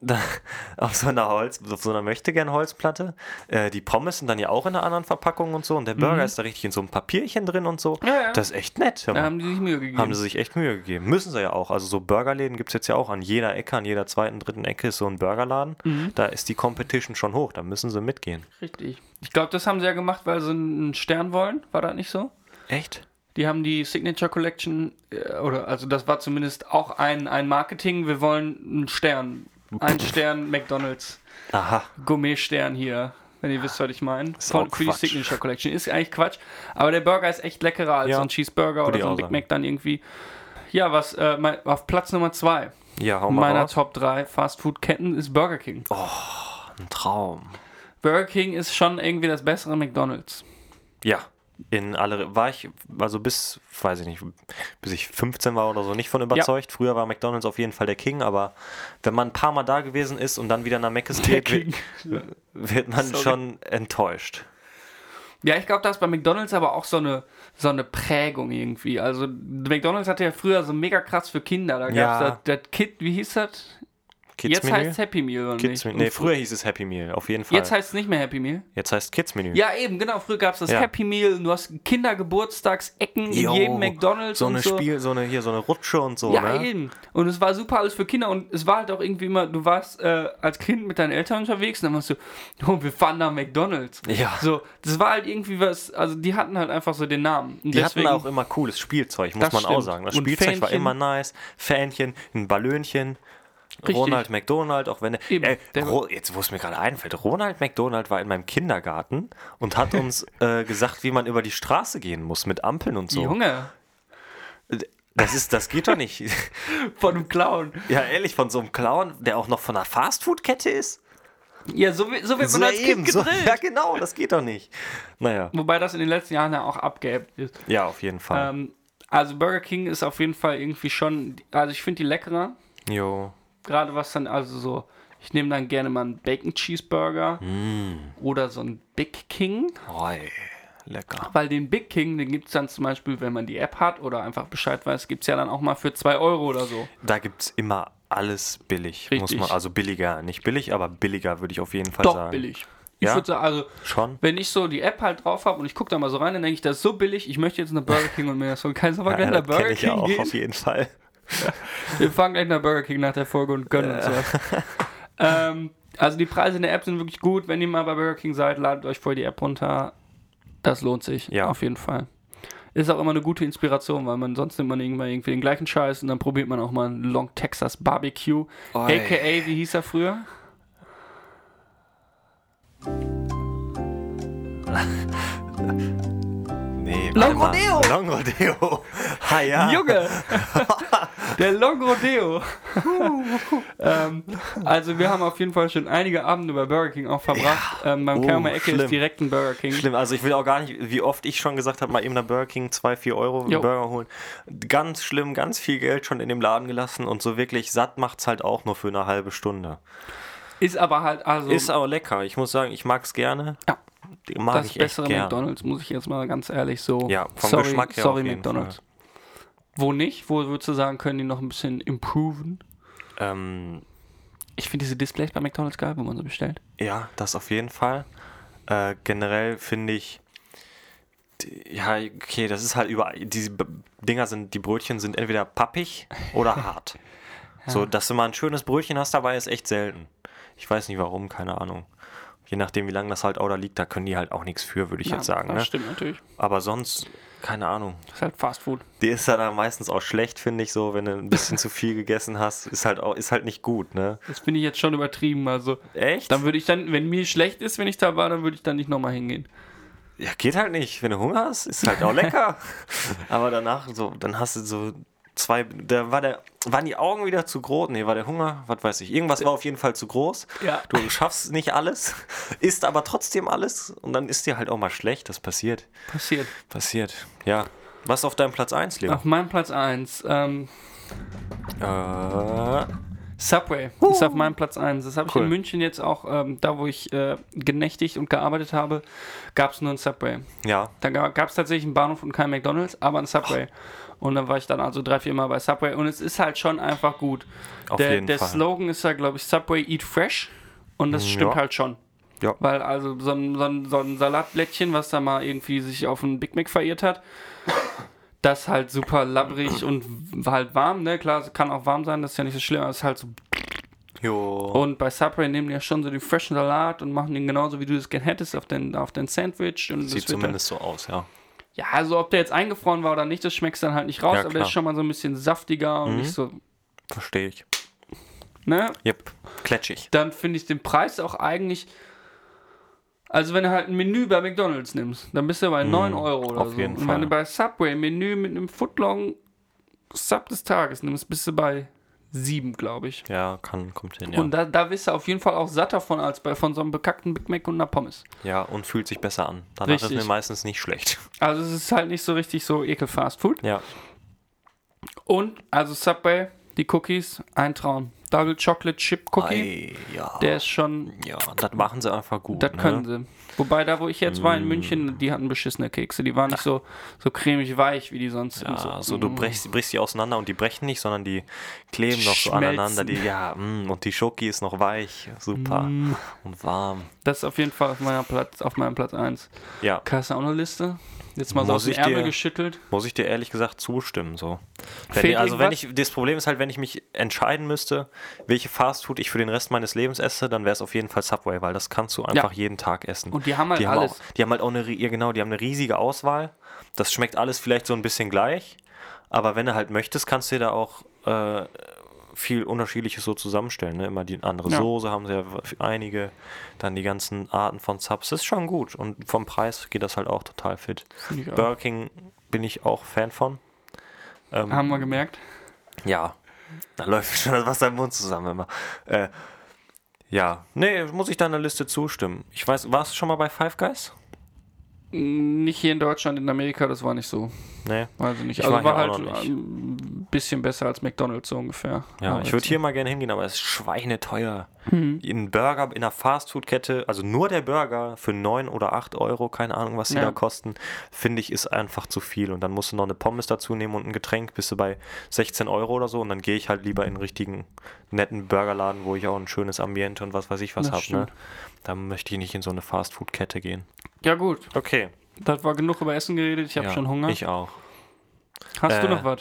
da, auf so einer Holz, auf so einer möchtegern Holzplatte. Äh, die Pommes sind dann ja auch in einer anderen Verpackung und so und der Burger ist da richtig in so einem Papierchen drin und so. Mhm. Ja, ja. Das ist echt nett. Da haben die sich Mühe gegeben. Haben sie sich echt Mühe gegeben. Müssen sie ja auch. Also so Burgerläden gibt es jetzt ja auch an jeder Ecke, an jeder zweiten, dritten Ecke ist so ein Burgerladen. Mhm. Da ist die Competition schon hoch, da müssen sie mitgehen. Richtig. Ich glaube, das haben sie ja gemacht, weil sie einen Stern wollen. War das nicht so? Echt? Die haben die Signature Collection, äh, oder also das war zumindest auch ein, ein Marketing. Wir wollen einen Stern. Ein Stern McDonalds. Aha. Gourmet-Stern hier. Wenn ihr wisst, was ich meine. Von- Für die. Signature Collection. Ist eigentlich Quatsch. Aber der Burger ist echt leckerer als Ja. so ein Cheeseburger Würde oder so ein Big. Mac dann irgendwie. Ja, was äh, mein, auf Platz Nummer zwei Ja, meiner raus. Top 3 Fast-Food-Ketten ist Burger King. Ein Traum. Burger King ist schon irgendwie das bessere McDonalds. Ja. In alle war ich, also bis, weiß ich nicht, bis ich 15 war oder so, nicht von überzeugt. Früher war McDonalds auf jeden Fall der King, aber wenn man ein paar Mal da gewesen ist und dann wieder nach Mc's geht, wird, wird man Sorry. schon enttäuscht. Ja, ich glaube, da ist bei McDonalds aber auch so eine, so eine Prägung irgendwie. Also McDonalds hatte ja früher so mega krass für Kinder. Da gab es Ja. das, das Kid, wie hieß das? Kids Jetzt Menü? heißt es Happy Meal oder Kids nicht? Nee, Und früher hieß es Happy Meal, auf jeden Fall. Jetzt heißt es nicht mehr Happy Meal. Jetzt heißt Kids Menü. Ja, eben, genau. Früher gab es das Ja. Happy Meal. Du hast Kindergeburtstagsecken in jedem McDonalds so und eine so. Spiel, so eine hier so eine Rutsche und so, ja, ne? eben. Und es war super alles für Kinder und es war halt auch irgendwie immer, du warst äh, als Kind mit deinen Eltern unterwegs und dann warst du, oh, wir fahren nach McDonalds. Ja. So, das war halt irgendwie was, also die hatten halt einfach so den Namen. Und Die deswegen, hatten auch immer cooles Spielzeug, muss man auch stimmt. sagen. Das Und Spielzeug war Fähnchen. immer nice. Fähnchen, ein Ballönchen. Richtig. Ronald McDonald, auch wenn er. Eben, Ro, jetzt, wo es mir gerade einfällt, Ronald McDonald war in meinem Kindergarten und hat uns äh, gesagt, wie man über die Straße gehen muss mit Ampeln und so. Junge, Das, ist, das geht doch nicht. von einem Clown. ja, ehrlich, von so einem Clown, der auch noch von einer Fastfood-Kette ist? Ja, so, so wird So man als Kind so, gedrillt. ja, genau, das geht doch nicht. Naja, Wobei das in den letzten Jahren ja auch abgeebbt ist. ja, auf jeden Fall. Ähm, also Burger King ist auf jeden Fall irgendwie schon, also ich finde die leckerer. jo. Gerade was dann, also so, ich nehme dann gerne mal einen Bacon Cheeseburger oder so einen Big King. Oi, lecker. Weil den Big King, den gibt es dann zum Beispiel, wenn man die App hat oder einfach Bescheid weiß, gibt es ja dann auch mal für 2 Euro oder so. Da gibt es immer alles billig, muss Richtig. man, also billiger, nicht billig, aber billiger würde ich auf jeden Fall Doch, sagen. billig. Ich Ja? würde sagen, also, Schon? wenn ich so die App halt drauf habe und ich gucke da mal so rein, dann denke ich, das ist so billig, ich möchte jetzt eine Burger King und mir das. Kannst du mal Ja, Burger kenn ich King auch auf jeden Fall. Wir fahren gleich nach Burger King nach der Folge und gönnen uns was. ähm, also die Preise in der App sind wirklich gut. Wenn ihr mal bei Burger King seid, ladet euch voll die App runter. Das lohnt sich, Ja. auf jeden Fall. Ist auch immer eine gute Inspiration, weil man sonst nimmt man irgendwann irgendwie den gleichen Scheiß und dann probiert man auch mal einen Long Texas Barbecue. Oi. AKA, wie hieß er früher? Long. Rodeo. Long Rodeo. Ha, ja. Junge! Der Long Rodeo. ähm, also wir haben auf jeden Fall schon einige Abende bei Burger King auch verbracht. ähm, beim Oh, Keimer Ecke schlimm. ist direkt ein Burger King. Schlimm, also ich will auch gar nicht, wie oft ich schon gesagt habe, mal eben nach Burger King 2, 4 Euro Jo. Burger holen. Ganz schlimm, ganz viel Geld schon in dem Laden gelassen und so wirklich satt macht's halt auch nur für eine halbe Stunde. Ist aber halt, also Ist auch lecker. Ich muss sagen, ich mag's gerne. Ja. Die mag das ich echt bessere gerne. McDonalds, muss ich jetzt mal ganz ehrlich so. Ja, vom sorry, Geschmack her Sorry, McDonalds. Wo nicht? Wo würdest du sagen, können die noch ein bisschen improven? Ähm, Ich finde diese Displays bei McDonalds geil, wo man so bestellt. Ja, das auf jeden Fall. Äh, generell finde ich, ja, okay, das ist halt überall, diese Dinger sind, die Brötchen sind entweder pappig oder hart. So, dass du mal ein schönes Brötchen hast dabei, ist echt selten. Ich weiß nicht warum, keine Ahnung. Je nachdem, wie lange das halt auch da liegt, da können die halt auch nichts für, würde ich jetzt sagen. Das Ne? stimmt natürlich. Aber sonst, keine Ahnung. Das ist halt Fast Food. Die ist dann meistens auch schlecht, finde ich, so, wenn du ein bisschen zu viel gegessen hast, ist halt auch, ist halt nicht gut, ne? Das finde ich jetzt schon übertrieben. Also, Echt? dann würde ich dann, wenn mir schlecht ist, wenn ich da war, dann würde ich dann nicht nochmal hingehen. Ja, geht halt nicht. Wenn du Hunger hast, ist halt auch lecker. Aber danach so, dann hast du so zwei, da war der, waren die Augen wieder zu groß. Nee, war der Hunger, was weiß ich. Irgendwas war auf jeden Fall zu groß. Ja. Du schaffst nicht alles, isst aber trotzdem alles und dann ist dir halt auch mal schlecht. Das passiert. Passiert. Passiert. Ja. Was ist auf deinem Platz 1, Leo? Auf meinem Platz 1, ähm, Äh, Subway ist auf meinem Platz 1. Das habe ich Cool. in München jetzt auch, ähm, da wo ich äh, genächtigt und gearbeitet habe, gab es nur ein Subway. Ja, Da gab es tatsächlich einen Bahnhof und kein McDonalds, aber ein Subway. Und dann war ich dann also drei, vier Mal bei Subway und es ist halt schon einfach gut. auf der jeden der Fall. Slogan ist ja, glaube ich, Subway Eat Fresh und das Mm, stimmt ja. halt schon. Ja. Weil also so ein, so, ein, so ein Salatblättchen, was da mal irgendwie sich auf einen Big Mac verirrt hat, das halt super labbrig und halt warm, ne? Klar, es kann auch warm sein, das ist ja nicht so schlimm, aber es ist halt so. Jo. Und bei Subway nehmen die ja schon so den freshen Salat und machen den genauso, wie du es gerne hättest, auf den, auf den Sandwich. Und Sieht zumindest so aus, ja. Ja, also ob der jetzt eingefroren war oder nicht, das schmeckst dann halt nicht raus, Ja, aber der ist schon mal so ein bisschen saftiger und Mhm. nicht so, Verstehe ich. ne? Yep, kletschig. Dann finde ich den Preis auch eigentlich. Also wenn du halt ein Menü bei McDonalds nimmst, dann bist du bei 9 Euro oder Mhm. auf so. jeden und Fall. wenn du bei Subway ein Menü mit einem Footlong Sub des Tages nimmst, bist du bei 7, glaube ich. Ja, kann, kommt hin, ja. Und da, da bist du auf jeden Fall auch satter von als bei von so einem bekackten Big Mac und einer Pommes. ja, und fühlt sich besser an. Danach ist Richtig. mir meistens nicht schlecht. Also es ist halt nicht so richtig so ekel Fast Food. Ja, Und also Subway, die Cookies, ein Traum. Double Chocolate Chip Cookie, Ei, ja. der ist schon, ja, das machen sie einfach gut. das ne? können sie. Wobei da, wo ich jetzt war in Mm. München, die hatten beschissene Kekse. Die waren nicht so, so cremig weich, wie die sonst sind. Ja, so du mm. brichst, brichst die auseinander und die brechen nicht, sondern die kleben noch so aneinander. Die, ja, mm, und die Schoki ist noch weich, super Mm. und warm. Das ist auf jeden Fall auf, meiner Platz, auf meinem Platz 1. Ja, Hast du auch eine Liste? Jetzt mal so Muss aus dem ich Ärmel dir- geschüttelt. muss ich dir ehrlich gesagt zustimmen. So. Wenn also wenn ich, das Problem ist halt, wenn ich mich entscheiden müsste, welche Fastfood ich für den Rest meines Lebens esse, dann wäre es auf jeden Fall Subway, weil das kannst du einfach jeden Tag essen. Und die haben halt die haben alles. Auch, die haben halt auch eine, ja genau, die haben eine riesige Auswahl. Das schmeckt alles vielleicht so ein bisschen gleich, aber wenn du halt möchtest, kannst du dir da auch äh, viel Unterschiedliches so zusammenstellen. Ne? Immer die andere Ja. Soße haben sie ja einige, dann die ganzen Arten von Subs. Das ist schon gut und vom Preis geht das halt auch total fit. Burger King bin ich auch Fan von. Ähm, Haben wir gemerkt. ja, da läuft schon das Wasser im Mund zusammen immer. Äh, ja, nee, muss ich deiner Liste zustimmen. Ich weiß, warst du schon mal bei Five Guys? Nicht hier in Deutschland, in Amerika, das war nicht so. Nee. Ich nicht. Ich Also war war, halt ein bisschen besser als McDonalds so ungefähr. Ja, Aber ich würde hier mal gerne hingehen, aber es ist schweineteuer. Mhm. Ein Burger in einer Fastfood-Kette, also nur der Burger für 9 oder 8 Euro, keine Ahnung, was die Ja. da kosten, finde ich, ist einfach zu viel. Und dann musst du noch eine Pommes dazu nehmen und ein Getränk, bist du bei 16 Euro oder so. Und dann gehe ich halt lieber in einen richtigen, netten Burgerladen, wo ich auch ein schönes Ambiente und was weiß ich was habe. Ne? Da möchte ich nicht in so eine Fastfood-Kette gehen. Ja, gut. Okay. Das war genug über Essen geredet. Ich habe ja, schon Hunger. Ich auch. Hast du äh, noch was?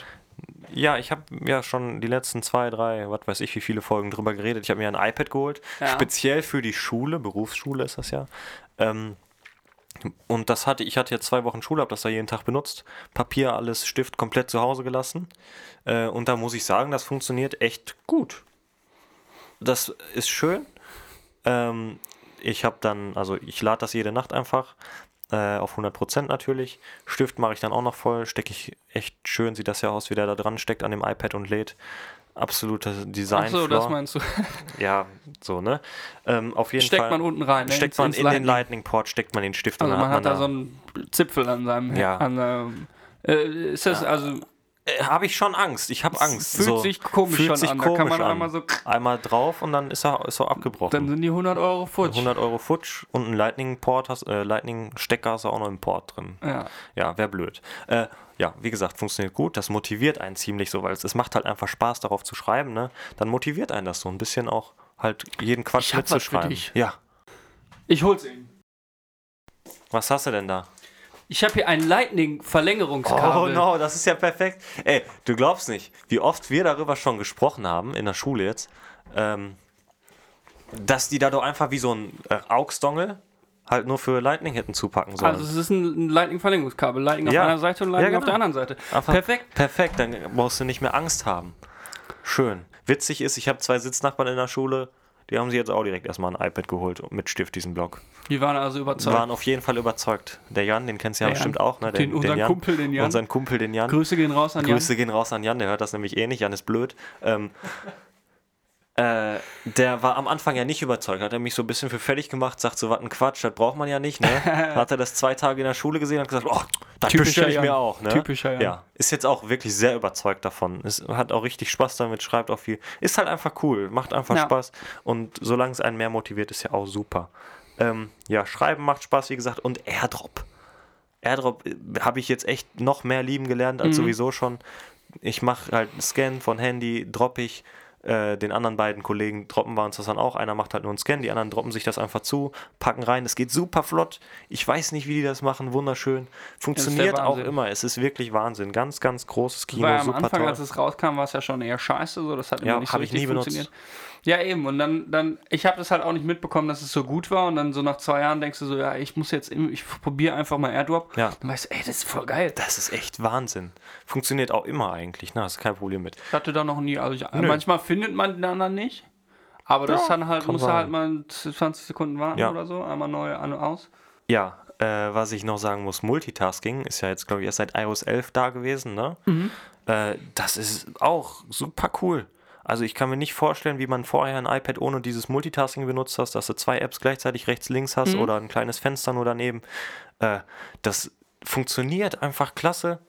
Ja, ich habe ja schon die letzten zwei, drei, was weiß ich, wie viele Folgen drüber geredet. Ich habe mir ein iPad geholt, Ja. speziell für die Schule, Berufsschule ist das ja. Ähm, und das hatte ich hatte jetzt zwei Wochen Schule, habe das da jeden Tag benutzt. Papier, alles, Stift komplett zu Hause gelassen. Äh, und da muss ich sagen, das funktioniert echt gut. Das ist schön. Ähm, ich habe dann, also ich lade das jede Nacht einfach äh, auf 100% natürlich. Stift mache ich dann auch noch voll, stecke ich echt schön, sieht das ja aus, wie der da dran steckt an dem iPad und lädt. Absolute Design. Achso, das meinst du. Ja, so, ne? Ähm, auf jeden Steckt Fall. man unten rein. Ne? steckt man in den Lightning-Port, steckt man den Stift Also und dann man hat da da so einen Zipfel an seinem. Ja. An seinem äh, ist das also äh, habe ich schon Angst. Ich habe Angst. fühlt so. sich komisch Fühlt schon sich an. Da kann komisch man an. einmal so. Einmal drauf und dann ist er, ist er abgebrochen. Dann sind die 100 Euro futsch. 100 Euro Futsch und ein Lightning-Port, hast, äh, Lightning-Stecker hast du auch noch im Port drin. Ja. Ja, wäre blöd. Äh, ja, wie gesagt, funktioniert gut. Das motiviert einen ziemlich so, weil es, es macht halt einfach Spaß, darauf zu schreiben. Ne? Dann motiviert einen das so ein bisschen auch, halt jeden Quatsch Ich mitzuschreiben. Ja. Ich hol's ihm. Was hast du denn da? Ich habe hier ein Oh Lightning-Verlängerungskabel. no, das ist ja perfekt. Ey, du glaubst nicht, wie oft wir darüber schon gesprochen haben, in der Schule jetzt, ähm, dass die da doch einfach wie so ein äh, AUX-Dongle halt nur für Lightning hätten zupacken sollen. Also es ist ein Lightning-Verlängerungskabel. Lightning Ja. auf einer Seite und Lightning Ja, auf der genau. anderen Seite. Einfach Perfekt. Perfekt, dann brauchst du nicht mehr Angst haben. Schön. Witzig ist, ich habe zwei Sitznachbarn in der Schule, die haben sie jetzt auch direkt erstmal ein iPad geholt mit Stift, diesen Block. Die waren also überzeugt. Waren auf jeden Fall überzeugt. Der Jan, den kennst du ja Der bestimmt Jan. auch, ne? Den- unseren Kumpel, den Jan. Unseren Kumpel, den Jan. Grüße gehen raus an Jan. Grüße gehen raus an Jan, der hört das nämlich eh nicht, Jan ist blöd. Ähm, äh, der war am Anfang ja nicht überzeugt, hat er mich so ein bisschen für fertig gemacht, sagt so, was ein Quatsch, das braucht man ja nicht, ne? Hat er das zwei Tage in der Schule gesehen und gesagt, oh, Das Typischer ich Jan. mir auch, ne? Typischer Jan. Ja. Ist jetzt auch wirklich sehr überzeugt davon. Es hat auch richtig Spaß damit, schreibt auch viel. Ist halt einfach cool, macht einfach Ja. Spaß. Und solange es einen mehr motiviert, ist ja auch super. Ähm, ja, schreiben macht Spaß, wie gesagt. Und Airdrop. Airdrop äh, habe ich jetzt echt noch mehr lieben gelernt Mhm. als sowieso schon. Ich mache halt einen Scan von Handy, droppe ich. Äh, den anderen beiden Kollegen droppen wir uns das dann auch. Einer macht halt nur einen Scan, die anderen droppen sich das einfach zu, packen rein. Es geht super flott. Ich weiß nicht, wie die das machen. Wunderschön. Funktioniert auch immer. Es ist wirklich Wahnsinn. Ganz, ganz großes Kino. Weil am super Anfang, toll. als es rauskam, war es ja schon eher scheiße, so das hat Ja, immer nicht so richtig nie benutzt. Ja, eben. Und dann, dann ich habe das halt auch nicht mitbekommen, dass es so gut war. Und dann so nach zwei Jahren denkst du so, ja, ich muss jetzt, ich probiere einfach mal AirDrop. Ja. Dann weißt du, ey, das ist voll geil. das ist echt Wahnsinn. Funktioniert auch immer eigentlich. Na, hast kein Problem mit. Ich hatte da noch nie, also ich, manchmal findet man den anderen nicht. Aber das Ja, dann halt, muss halt mal 20 Sekunden warten Ja. oder so, einmal neu an und aus. Ja, äh, was ich noch sagen muss, Multitasking ist ja jetzt, glaube ich, erst seit iOS 11 da gewesen, ne? Äh, das ist auch super cool. Also ich kann mir nicht vorstellen, wie man vorher ein iPad ohne dieses Multitasking benutzt hast, dass du zwei Apps gleichzeitig rechts, links hast oder ein kleines Fenster nur daneben. Äh, das funktioniert einfach klasse.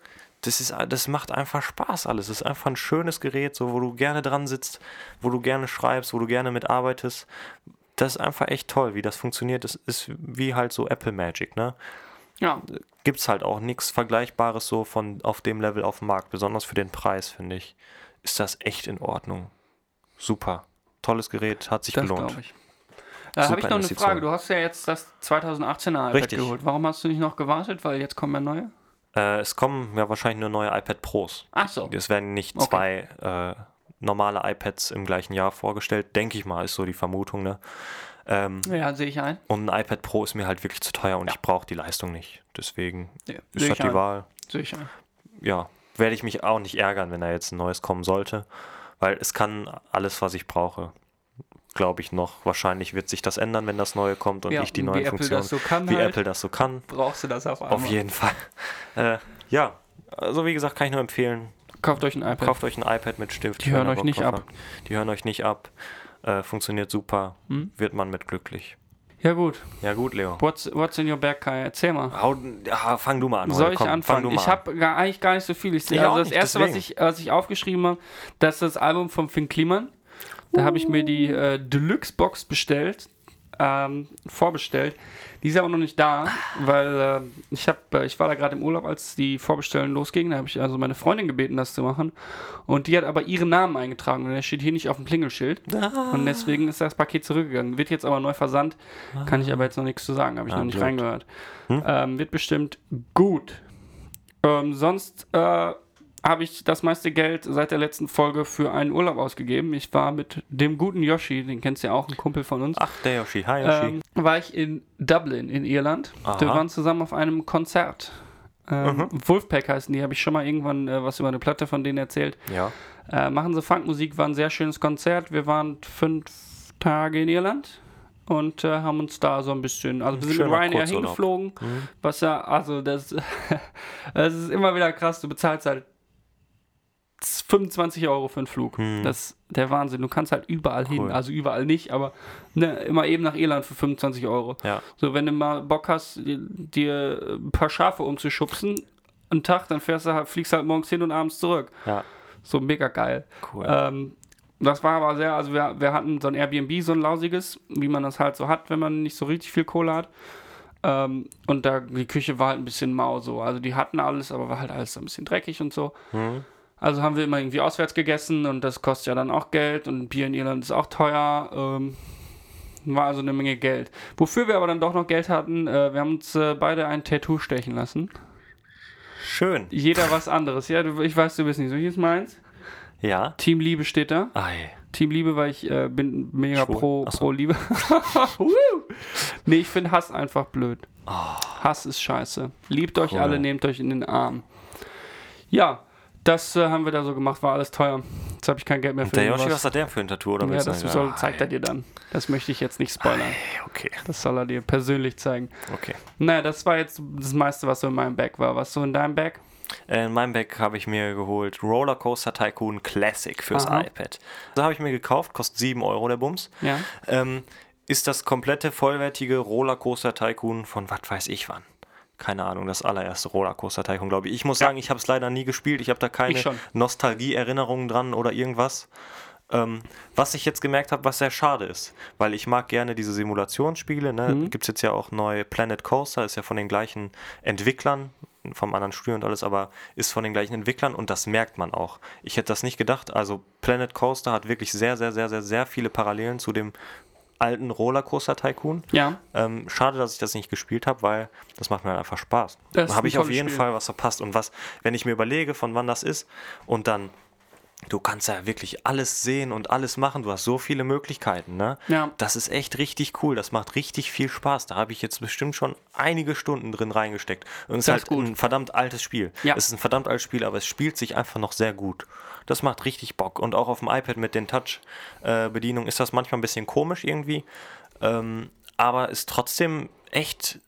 Das, ist, das macht einfach Spaß alles. Es ist einfach ein schönes Gerät, so, wo du gerne dran sitzt, wo du gerne schreibst, wo du gerne mitarbeitest. Das ist einfach echt toll, wie das funktioniert. Das ist wie halt so Apple Magic, ne? Ja, Gibt es halt auch nichts Vergleichbares so von auf dem Level auf dem Markt, besonders für den Preis, finde ich. Ist das echt in Ordnung. Super. Tolles Gerät, hat sich das gelohnt. ich. Äh, Habe ich noch eine. Frage. Du hast ja jetzt das 2018er iPad Richtig. geholt. Warum hast du nicht noch gewartet? Weil jetzt kommen ja neue. Äh, es kommen ja wahrscheinlich nur neue iPad Pros. Ach so. Es werden nicht Okay. zwei äh, normale iPads im gleichen Jahr vorgestellt, denke ich mal, ist so die Vermutung. Ne? Ähm, Ja, sehe ich ein. und ein iPad Pro ist mir halt wirklich zu teuer und ich brauche die Leistung nicht. Deswegen Ja, ist ich die ein. Wahl. Sehe ich ein. ja, werde ich mich auch nicht ärgern, wenn da jetzt ein neues kommen sollte, weil es kann alles, was ich brauche, glaube ich noch. Wahrscheinlich wird sich das ändern, wenn das neue kommt und Ja, ich die neuen Funktionen, das so kann wie halt. Apple das so kann. Brauchst du das auf einmal? Auf jeden Fall. Äh, ja, also wie gesagt, kann ich nur empfehlen. Kauft euch ein iPad. Kauft euch ein iPad mit Stift. Die hören euch nicht ab. Die hören euch nicht ab. Äh, funktioniert super. Hm? Wird man mit glücklich. Ja gut. Ja gut, Leo. What's, what's in your bag, Kai? Erzähl mal. Hau, ja, fang du mal an. Soll ich Komm, Fang anfangen? Ich habe gar, eigentlich gar nicht so viel. Ich, Ich also das nicht, erste, was ich, was ich aufgeschrieben habe, das ist das Album von Finn Kliman. Da habe ich mir die äh, Deluxe-Box bestellt, ähm, vorbestellt. Die ist aber noch nicht da, weil äh, ich, hab, äh, ich war da gerade im Urlaub, als die Vorbestellen losging. Da habe ich also meine Freundin gebeten, das zu machen. Und die hat aber ihren Namen eingetragen und der steht hier nicht auf dem Klingelschild. Und deswegen ist das Paket zurückgegangen. Wird jetzt aber neu versandt. Kann ich aber jetzt noch nichts zu sagen, habe ich Ah, noch nicht blöd. reingehört. Ähm, wird bestimmt gut. Ähm, sonst äh, habe ich das meiste Geld seit der letzten Folge für einen Urlaub ausgegeben. Ich war mit dem guten Yoshi, den kennst du ja auch, ein Kumpel von uns. Ach, der Yoshi. Hi, Yoshi. Ähm, war ich in Dublin in Irland. Aha. Wir waren zusammen auf einem Konzert. Ähm, Mhm. Wolfpack heißen die, habe ich schon mal irgendwann äh, was über eine Platte von denen erzählt. ja. Äh, machen sie Funkmusik, war ein sehr schönes Konzert. Wir waren fünf Tage in Irland und äh, haben uns da so ein bisschen, also wir sind mit Schöner Ryanair Kurzurlaub. hingeflogen, was ja, also das, das ist immer wieder krass, du bezahlst halt 25 Euro für einen Flug. Das ist der Wahnsinn. Du kannst halt überall hin, Cool. also überall nicht, aber ne, immer eben nach Irland für 25 Euro. Ja. So, wenn du mal Bock hast, dir- dir ein paar Schafe umzuschubsen, einen Tag, dann fährst du halt, fliegst halt morgens hin und abends zurück. Ja. So mega geil. Cool. Ähm, das war aber sehr, also wir, wir hatten so ein Airbnb, so ein lausiges, wie man das halt so hat, wenn man nicht so richtig viel Kohle hat. Ähm, und da, die Küche war halt ein bisschen mau so. Also die hatten alles, aber war halt alles so ein bisschen dreckig und so. Mhm. Also haben wir immer irgendwie auswärts gegessen und das kostet ja dann auch Geld und Bier in Irland ist auch teuer. Ähm, war also eine Menge Geld. Wofür wir aber dann doch noch Geld hatten, äh, wir haben uns äh, beide ein Tattoo stechen lassen. Schön. Jeder was anderes. Ja, du, ich weiß, du bist nicht so. Hier ist meins. Ja. Team Liebe steht da. Ei. Team Liebe, weil ich äh, bin mega Schwul? pro, so. pro Liebe. Nee, ich finde Hass einfach blöd. Hass ist scheiße. Liebt euch Oh. Cool. alle, nehmt euch in den Arm. Ja, das äh, haben wir da so gemacht, war alles teuer. Jetzt habe ich kein Geld mehr für Der Yoshi, was hat der für ein Tattoo? Oder Ja, das sagen? soll, zeigt er dir dann. Das möchte ich jetzt nicht spoilern. Okay, Das soll er dir persönlich zeigen. okay. Naja, das war jetzt das meiste, was so in meinem Bag war. Was so in deinem Bag? Äh, In meinem Bag habe ich mir geholt Rollercoaster Tycoon Classic fürs Aha. iPad. Da habe ich mir gekauft, kostet 7 Euro der Bums. Ja. Ähm, ist das komplette vollwertige Rollercoaster Tycoon von was weiß ich wann. Keine Ahnung, das allererste Rollercoaster Tycoon, glaube ich. Ich muss sagen, ich habe es leider nie gespielt. Ich habe da keine. Nostalgie-Erinnerungen dran oder irgendwas. Ähm, was ich jetzt gemerkt habe, was sehr schade ist, weil ich mag gerne diese Simulationsspiele. Ne? Mhm. Gibt es jetzt ja auch neu Planet Coaster, ist ja von den gleichen Entwicklern, vom anderen Studio und alles, aber ist von den gleichen Entwicklern und das merkt man auch. Ich hätte das nicht gedacht. Also Planet Coaster hat wirklich sehr, sehr, sehr, sehr, sehr viele Parallelen zu dem alten Rollercoaster Tycoon. Ja. Ähm, schade, dass ich das nicht gespielt habe, weil das macht mir halt einfach Spaß. Da habe ein ich auf jeden Spiel. Fall was verpasst. Und was, wenn ich mir überlege, von wann das ist und dann, du kannst ja wirklich alles sehen und alles machen. Du hast so viele Möglichkeiten, ne? Ja. Das ist echt richtig cool. Das macht richtig viel Spaß. Da habe ich jetzt bestimmt schon einige Stunden drin reingesteckt. Und es ist halt gut. ein verdammt altes Spiel. Ja. Es ist ein verdammt altes Spiel, aber es spielt sich einfach noch sehr gut. Das macht richtig Bock. Und auch auf dem iPad mit den Touch-Bedienungen ist das manchmal ein bisschen komisch irgendwie. Ähm, aber ist trotzdem echt,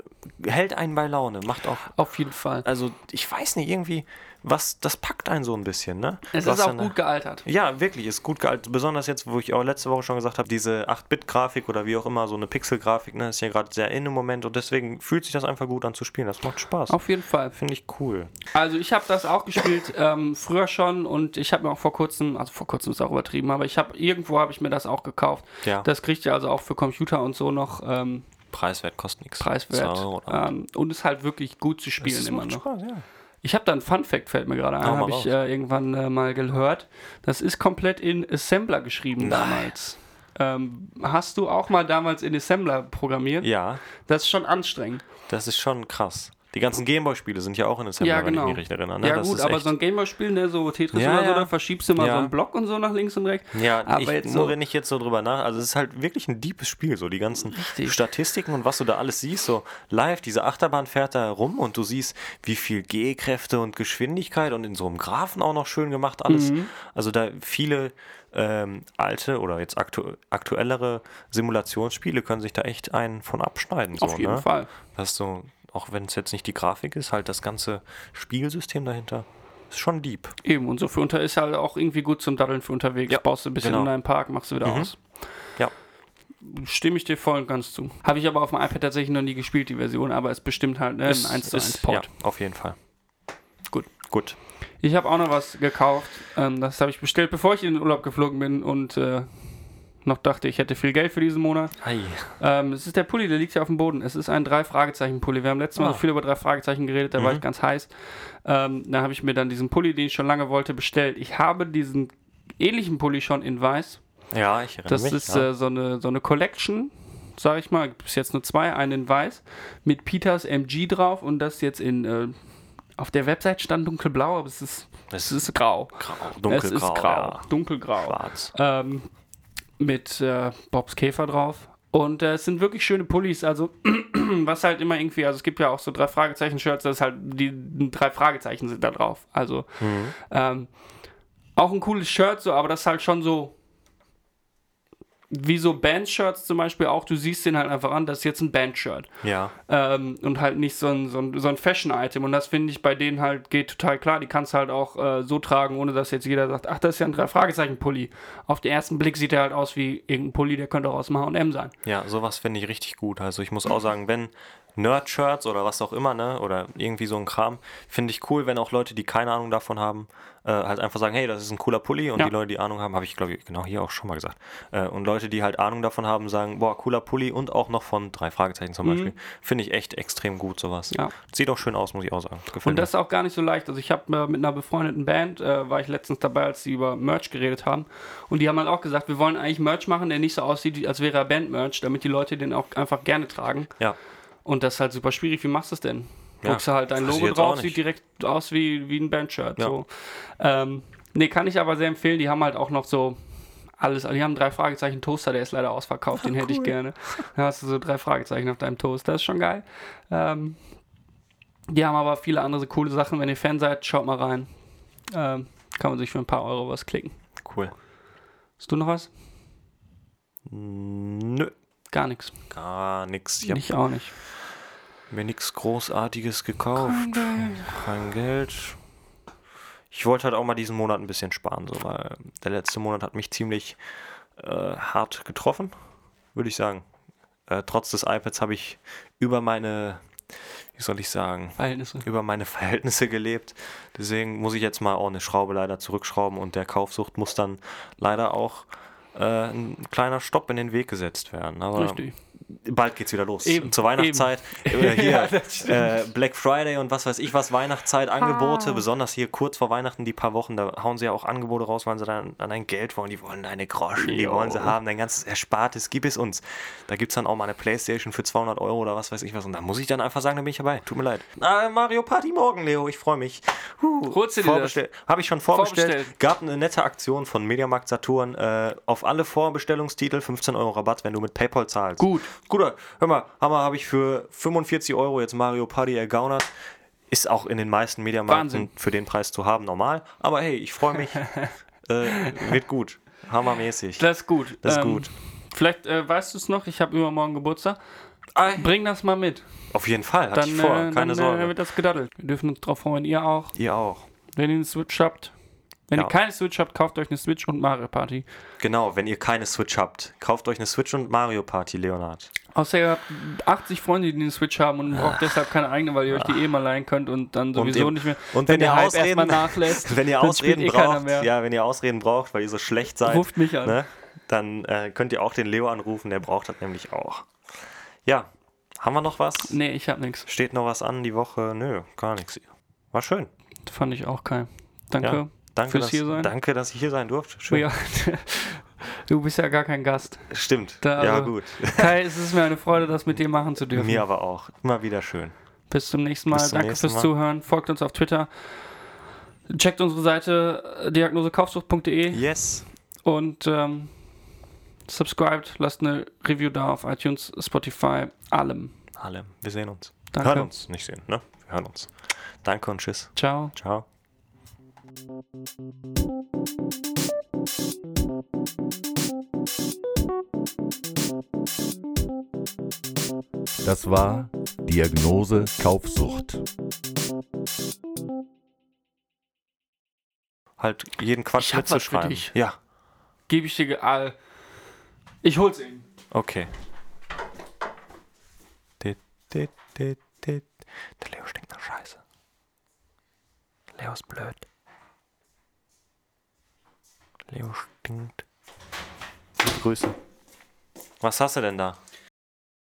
hält einen bei Laune. Macht auch, Auf jeden Fall. also ich weiß nicht, irgendwie, was, das packt einen so ein bisschen, ne? Es ist auch eine- gut gealtert. ja, wirklich, ist gut gealtert. Besonders jetzt, wo ich auch letzte Woche schon gesagt habe, diese 8-Bit-Grafik oder wie auch immer, so eine Pixel-Grafik, ne, ist ja gerade sehr in im Moment und deswegen fühlt sich das einfach gut an zu spielen. Das macht Spaß. Auf jeden Fall. Finde ich cool. Also ich habe das auch gespielt ähm, früher schon und ich habe mir auch vor kurzem, also vor kurzem ist auch übertrieben, aber ich habe irgendwo habe ich mir das auch gekauft. Ja. Das kriegt ihr also auch für Computer und so noch ähm, Preiswert kostet nichts. preiswert ähm, und ist halt wirklich gut zu spielen immer noch. Spaß, ja. Ich habe da ein Fun Fact fällt mir gerade ein, habe ich äh, irgendwann äh, mal gehört. Das ist komplett in Assembler geschrieben Nein. damals. Ähm, hast du auch mal damals in Assembler programmiert? Ja, Das ist schon anstrengend. das ist schon krass. Die ganzen Gameboy-Spiele sind ja auch in Assembler, Ja, wenn ich genau. mich recht erinnere. Ne? ja das gut, ist aber echt- so ein Gameboy-Spiel, ne, so Tetris Ja, oder so, da verschiebst du mal so einen Block und so nach links und rechts. Ja, aber ich, jetzt nur so, wenn ich jetzt so drüber nach, also es ist halt wirklich ein deepes Spiel, so die ganzen Richtig. Statistiken und was du da alles siehst, so live, diese Achterbahn fährt da rum und du siehst, wie viel G-Kräfte und Geschwindigkeit und in so einem Graphen auch noch schön gemacht alles. Mhm. Also da viele ähm, alte oder jetzt aktu aktuellere Simulationsspiele können sich da echt einen von abschneiden. So, auf jeden ne? Fall. Dass du, auch wenn es jetzt nicht die Grafik ist, halt das ganze Spielsystem dahinter ist schon deep. Eben, und so für unter ist halt auch irgendwie gut zum Daddeln für unterwegs. Ja, Baust du ein bisschen genau. in deinem Park, machst du wieder Mhm. aus. Ja. Stimme ich dir voll und ganz zu. Habe ich aber auf dem iPad tatsächlich noch nie gespielt, die Version, aber ist bestimmt halt ne, ein Ist- 1 zu 1 ist- Port. Ja, auf jeden Fall. Gut. Gut. Ich habe auch noch was gekauft. Ähm, das habe ich bestellt, bevor ich in den Urlaub geflogen bin und äh, noch dachte, ich hätte viel Geld für diesen Monat. Ähm, es ist der Pulli, der liegt hier auf dem Boden. Es ist ein Drei-Fragezeichen-Pulli. Wir haben letztes Mal Ah. so viel über Drei-Fragezeichen geredet, da war Mhm. ich ganz heiß. Ähm, da habe ich mir dann diesen Pulli, den ich schon lange wollte, bestellt. Ich habe diesen ähnlichen Pulli schon in weiß. Ja, ich erinnere Das mich. ist ja. äh, so, eine, so eine Collection, sage ich mal. Bis jetzt nur zwei, einen in weiß, mit Peters MG drauf und das jetzt in. Äh, auf der Website stand dunkelblau, aber es ist, es ist grau. grau, es dunkelgrau, ist grau, ja. dunkelgrau. schwarz. Ähm, mit äh, Bobs Käfer drauf. Und äh, es sind wirklich schöne Pullis. Also, was halt immer irgendwie, also es gibt ja auch so drei Fragezeichen-Shirts, das ist halt, die drei Fragezeichen sind da drauf. Also, Mhm. ähm, auch ein cooles Shirt, so, aber das ist halt schon so. Wie so Band-Shirts zum Beispiel auch, du siehst den halt einfach an, das ist jetzt ein Band-Shirt. Ja, Ähm, und halt nicht so ein, so ein, so ein Fashion-Item. Und das finde ich bei denen halt geht total klar. Die kannst du halt auch äh, so tragen, ohne dass jetzt jeder sagt, ach, das ist ja ein Drei-Fragezeichen-Pulli. Auf den ersten Blick sieht er halt aus wie irgendein Pulli, der könnte auch aus dem H&M sein. ja, sowas finde ich richtig gut. Also ich muss auch sagen, wenn Nerd-Shirts oder was auch immer, ne, oder irgendwie so ein Kram, finde ich cool, wenn auch Leute, die keine Ahnung davon haben, äh, halt einfach sagen, hey, das ist ein cooler Pulli und Ja. die Leute, die Ahnung haben, habe ich glaube ich genau hier auch schon mal gesagt. Äh, und Leute, die halt Ahnung davon haben, sagen, boah, cooler Pulli und auch noch von drei Fragezeichen zum Beispiel. Finde ich echt extrem gut sowas. Ja. Sieht auch schön aus, muss ich auch sagen. Gefällt Und das ist auch gar nicht so leicht. Also ich habe äh, mit einer befreundeten Band, äh, war ich letztens dabei, als sie über Merch geredet haben. Und die haben halt auch gesagt, wir wollen eigentlich Merch machen, der nicht so aussieht, als wäre er Band-Merch, damit die Leute den auch einfach gerne tragen. mir. Ja. Und das ist halt super schwierig. Wie machst du es denn? Ja, Druckst du halt dein Logo drauf, sieht direkt aus wie, wie ein Bandshirt. Ja. So. Ähm, nee, kann ich aber sehr empfehlen. Die haben halt auch noch so alles. Die haben drei Fragezeichen Toaster, der ist leider ausverkauft, den hätte ich gerne. Da hast du so drei Fragezeichen auf deinem Toast. Das ist schon geil. Ähm, die haben aber viele andere coole Sachen. Wenn ihr Fan seid, schaut mal rein. Ähm, kann man sich für ein paar Euro was klicken. Cool. Hast du noch was? Nö, Gar nichts. gar nichts. Ich Ich auch nicht. mir nichts Großartiges gekauft. Kein Geld. Ich wollte halt auch mal diesen Monat ein bisschen sparen, so, weil der letzte Monat hat mich ziemlich äh, hart getroffen, würde ich sagen. Äh, trotz des iPads habe ich über meine wie soll ich sagen, Verhältnisse. über meine Verhältnisse gelebt. Deswegen muss ich jetzt mal auch eine Schraube leider zurückschrauben und der Kaufsucht muss dann leider auch äh, ein kleiner Stopp in den Weg gesetzt werden. Aber Richtig. Bald geht's wieder los. Eben, Zur Weihnachtszeit, äh, hier Ja, äh, Black Friday und was weiß ich was, Weihnachtszeit, Angebote, besonders hier kurz vor Weihnachten, die paar Wochen, da hauen sie ja auch Angebote raus, weil sie dann an dein Geld wollen, die wollen deine Groschen, die wollen sie haben, dein ganzes Erspartes, gib es uns. Da gibt's dann auch mal eine Playstation für 200 Euro oder was weiß ich was und da muss ich dann einfach sagen, da bin ich dabei, tut mir leid. Ah, Mario Party morgen, Leo, ich freue mich. Huh, Holst du dir das? vorbestellt. Habe ich schon vorbestellt. Vorbestellt. Gab eine nette Aktion von Mediamarkt Saturn äh, auf alle Vorbestellungstitel 15 Euro Rabatt, wenn du mit PayPal zahlst. Gut. Guter, hör mal, Hammer habe ich für 45 Euro jetzt Mario Party ergaunert. Ist auch in den meisten Mediamärkten Wahnsinn. für den Preis zu haben, normal. Aber hey, ich freue mich. äh, wird gut. Hammermäßig. Das ist gut. Das ist gut. Vielleicht äh, weißt du es noch, ich habe übermorgen Geburtstag. Bring das mal mit. Auf jeden Fall, hatte Dann, ich vor. äh, Keine dann Sorge. Äh, wird das gedaddelt. Wir dürfen uns drauf freuen, ihr auch. Ihr auch. Wenn ihr eine Switch habt. Wenn Ja. ihr keine Switch habt, kauft euch eine Switch und Mario Party. Genau, wenn ihr keine Switch habt, kauft euch eine Switch und Mario Party, Leonard. Außer ihr habt 80 Freunde, die eine Switch haben und braucht deshalb keine eigene, weil ihr euch die eh mal leihen könnt und dann sowieso ihr- nicht mehr. und wenn der ihr Ausreden- nachlässt, Wenn ihr Ausreden eh braucht, ja, wenn ihr Ausreden braucht, weil ihr so schlecht seid, Ruft mich an. ne, dann äh, könnt ihr auch den Leo anrufen, der braucht das nämlich auch. Ja, haben wir noch was? Nee, ich hab nichts. Steht noch was an die Woche? Nö, gar nichts. War schön. Fand ich auch geil. Danke. Ja, danke, fürs dass, hier sein. danke, dass ich hier sein durfte. Schön. ja. Du bist ja gar kein Gast. Stimmt. Da, ja, also- gut. Kai, es ist mir eine Freude, das mit dir machen zu dürfen. Mir aber auch. Immer wieder schön. Bis zum nächsten Mal. Zum Danke nächsten fürs Mal. Zuhören. Folgt uns auf Twitter. Checkt unsere Seite äh, diagnosekaufsucht.de Yes. und ähm, subscribed. Lasst eine Review da auf iTunes, Spotify, allem. Alle. Wir sehen uns. Danke. Hören uns. Nicht sehen, ne? Wir hören uns. Danke und tschüss. Ciao. Ciao. Das war Diagnose Kaufsucht. Halt jeden Quatsch Ich was für mitzuschreiben. dich. Ja. Gebe ich dir all. Ich hol's ihm. Okay. Dit, dit, dit, dit. Der Leo stinkt nach Scheiße. Leo ist blöd. Leo stinkt. Liebe Grüße. Was hast du denn da?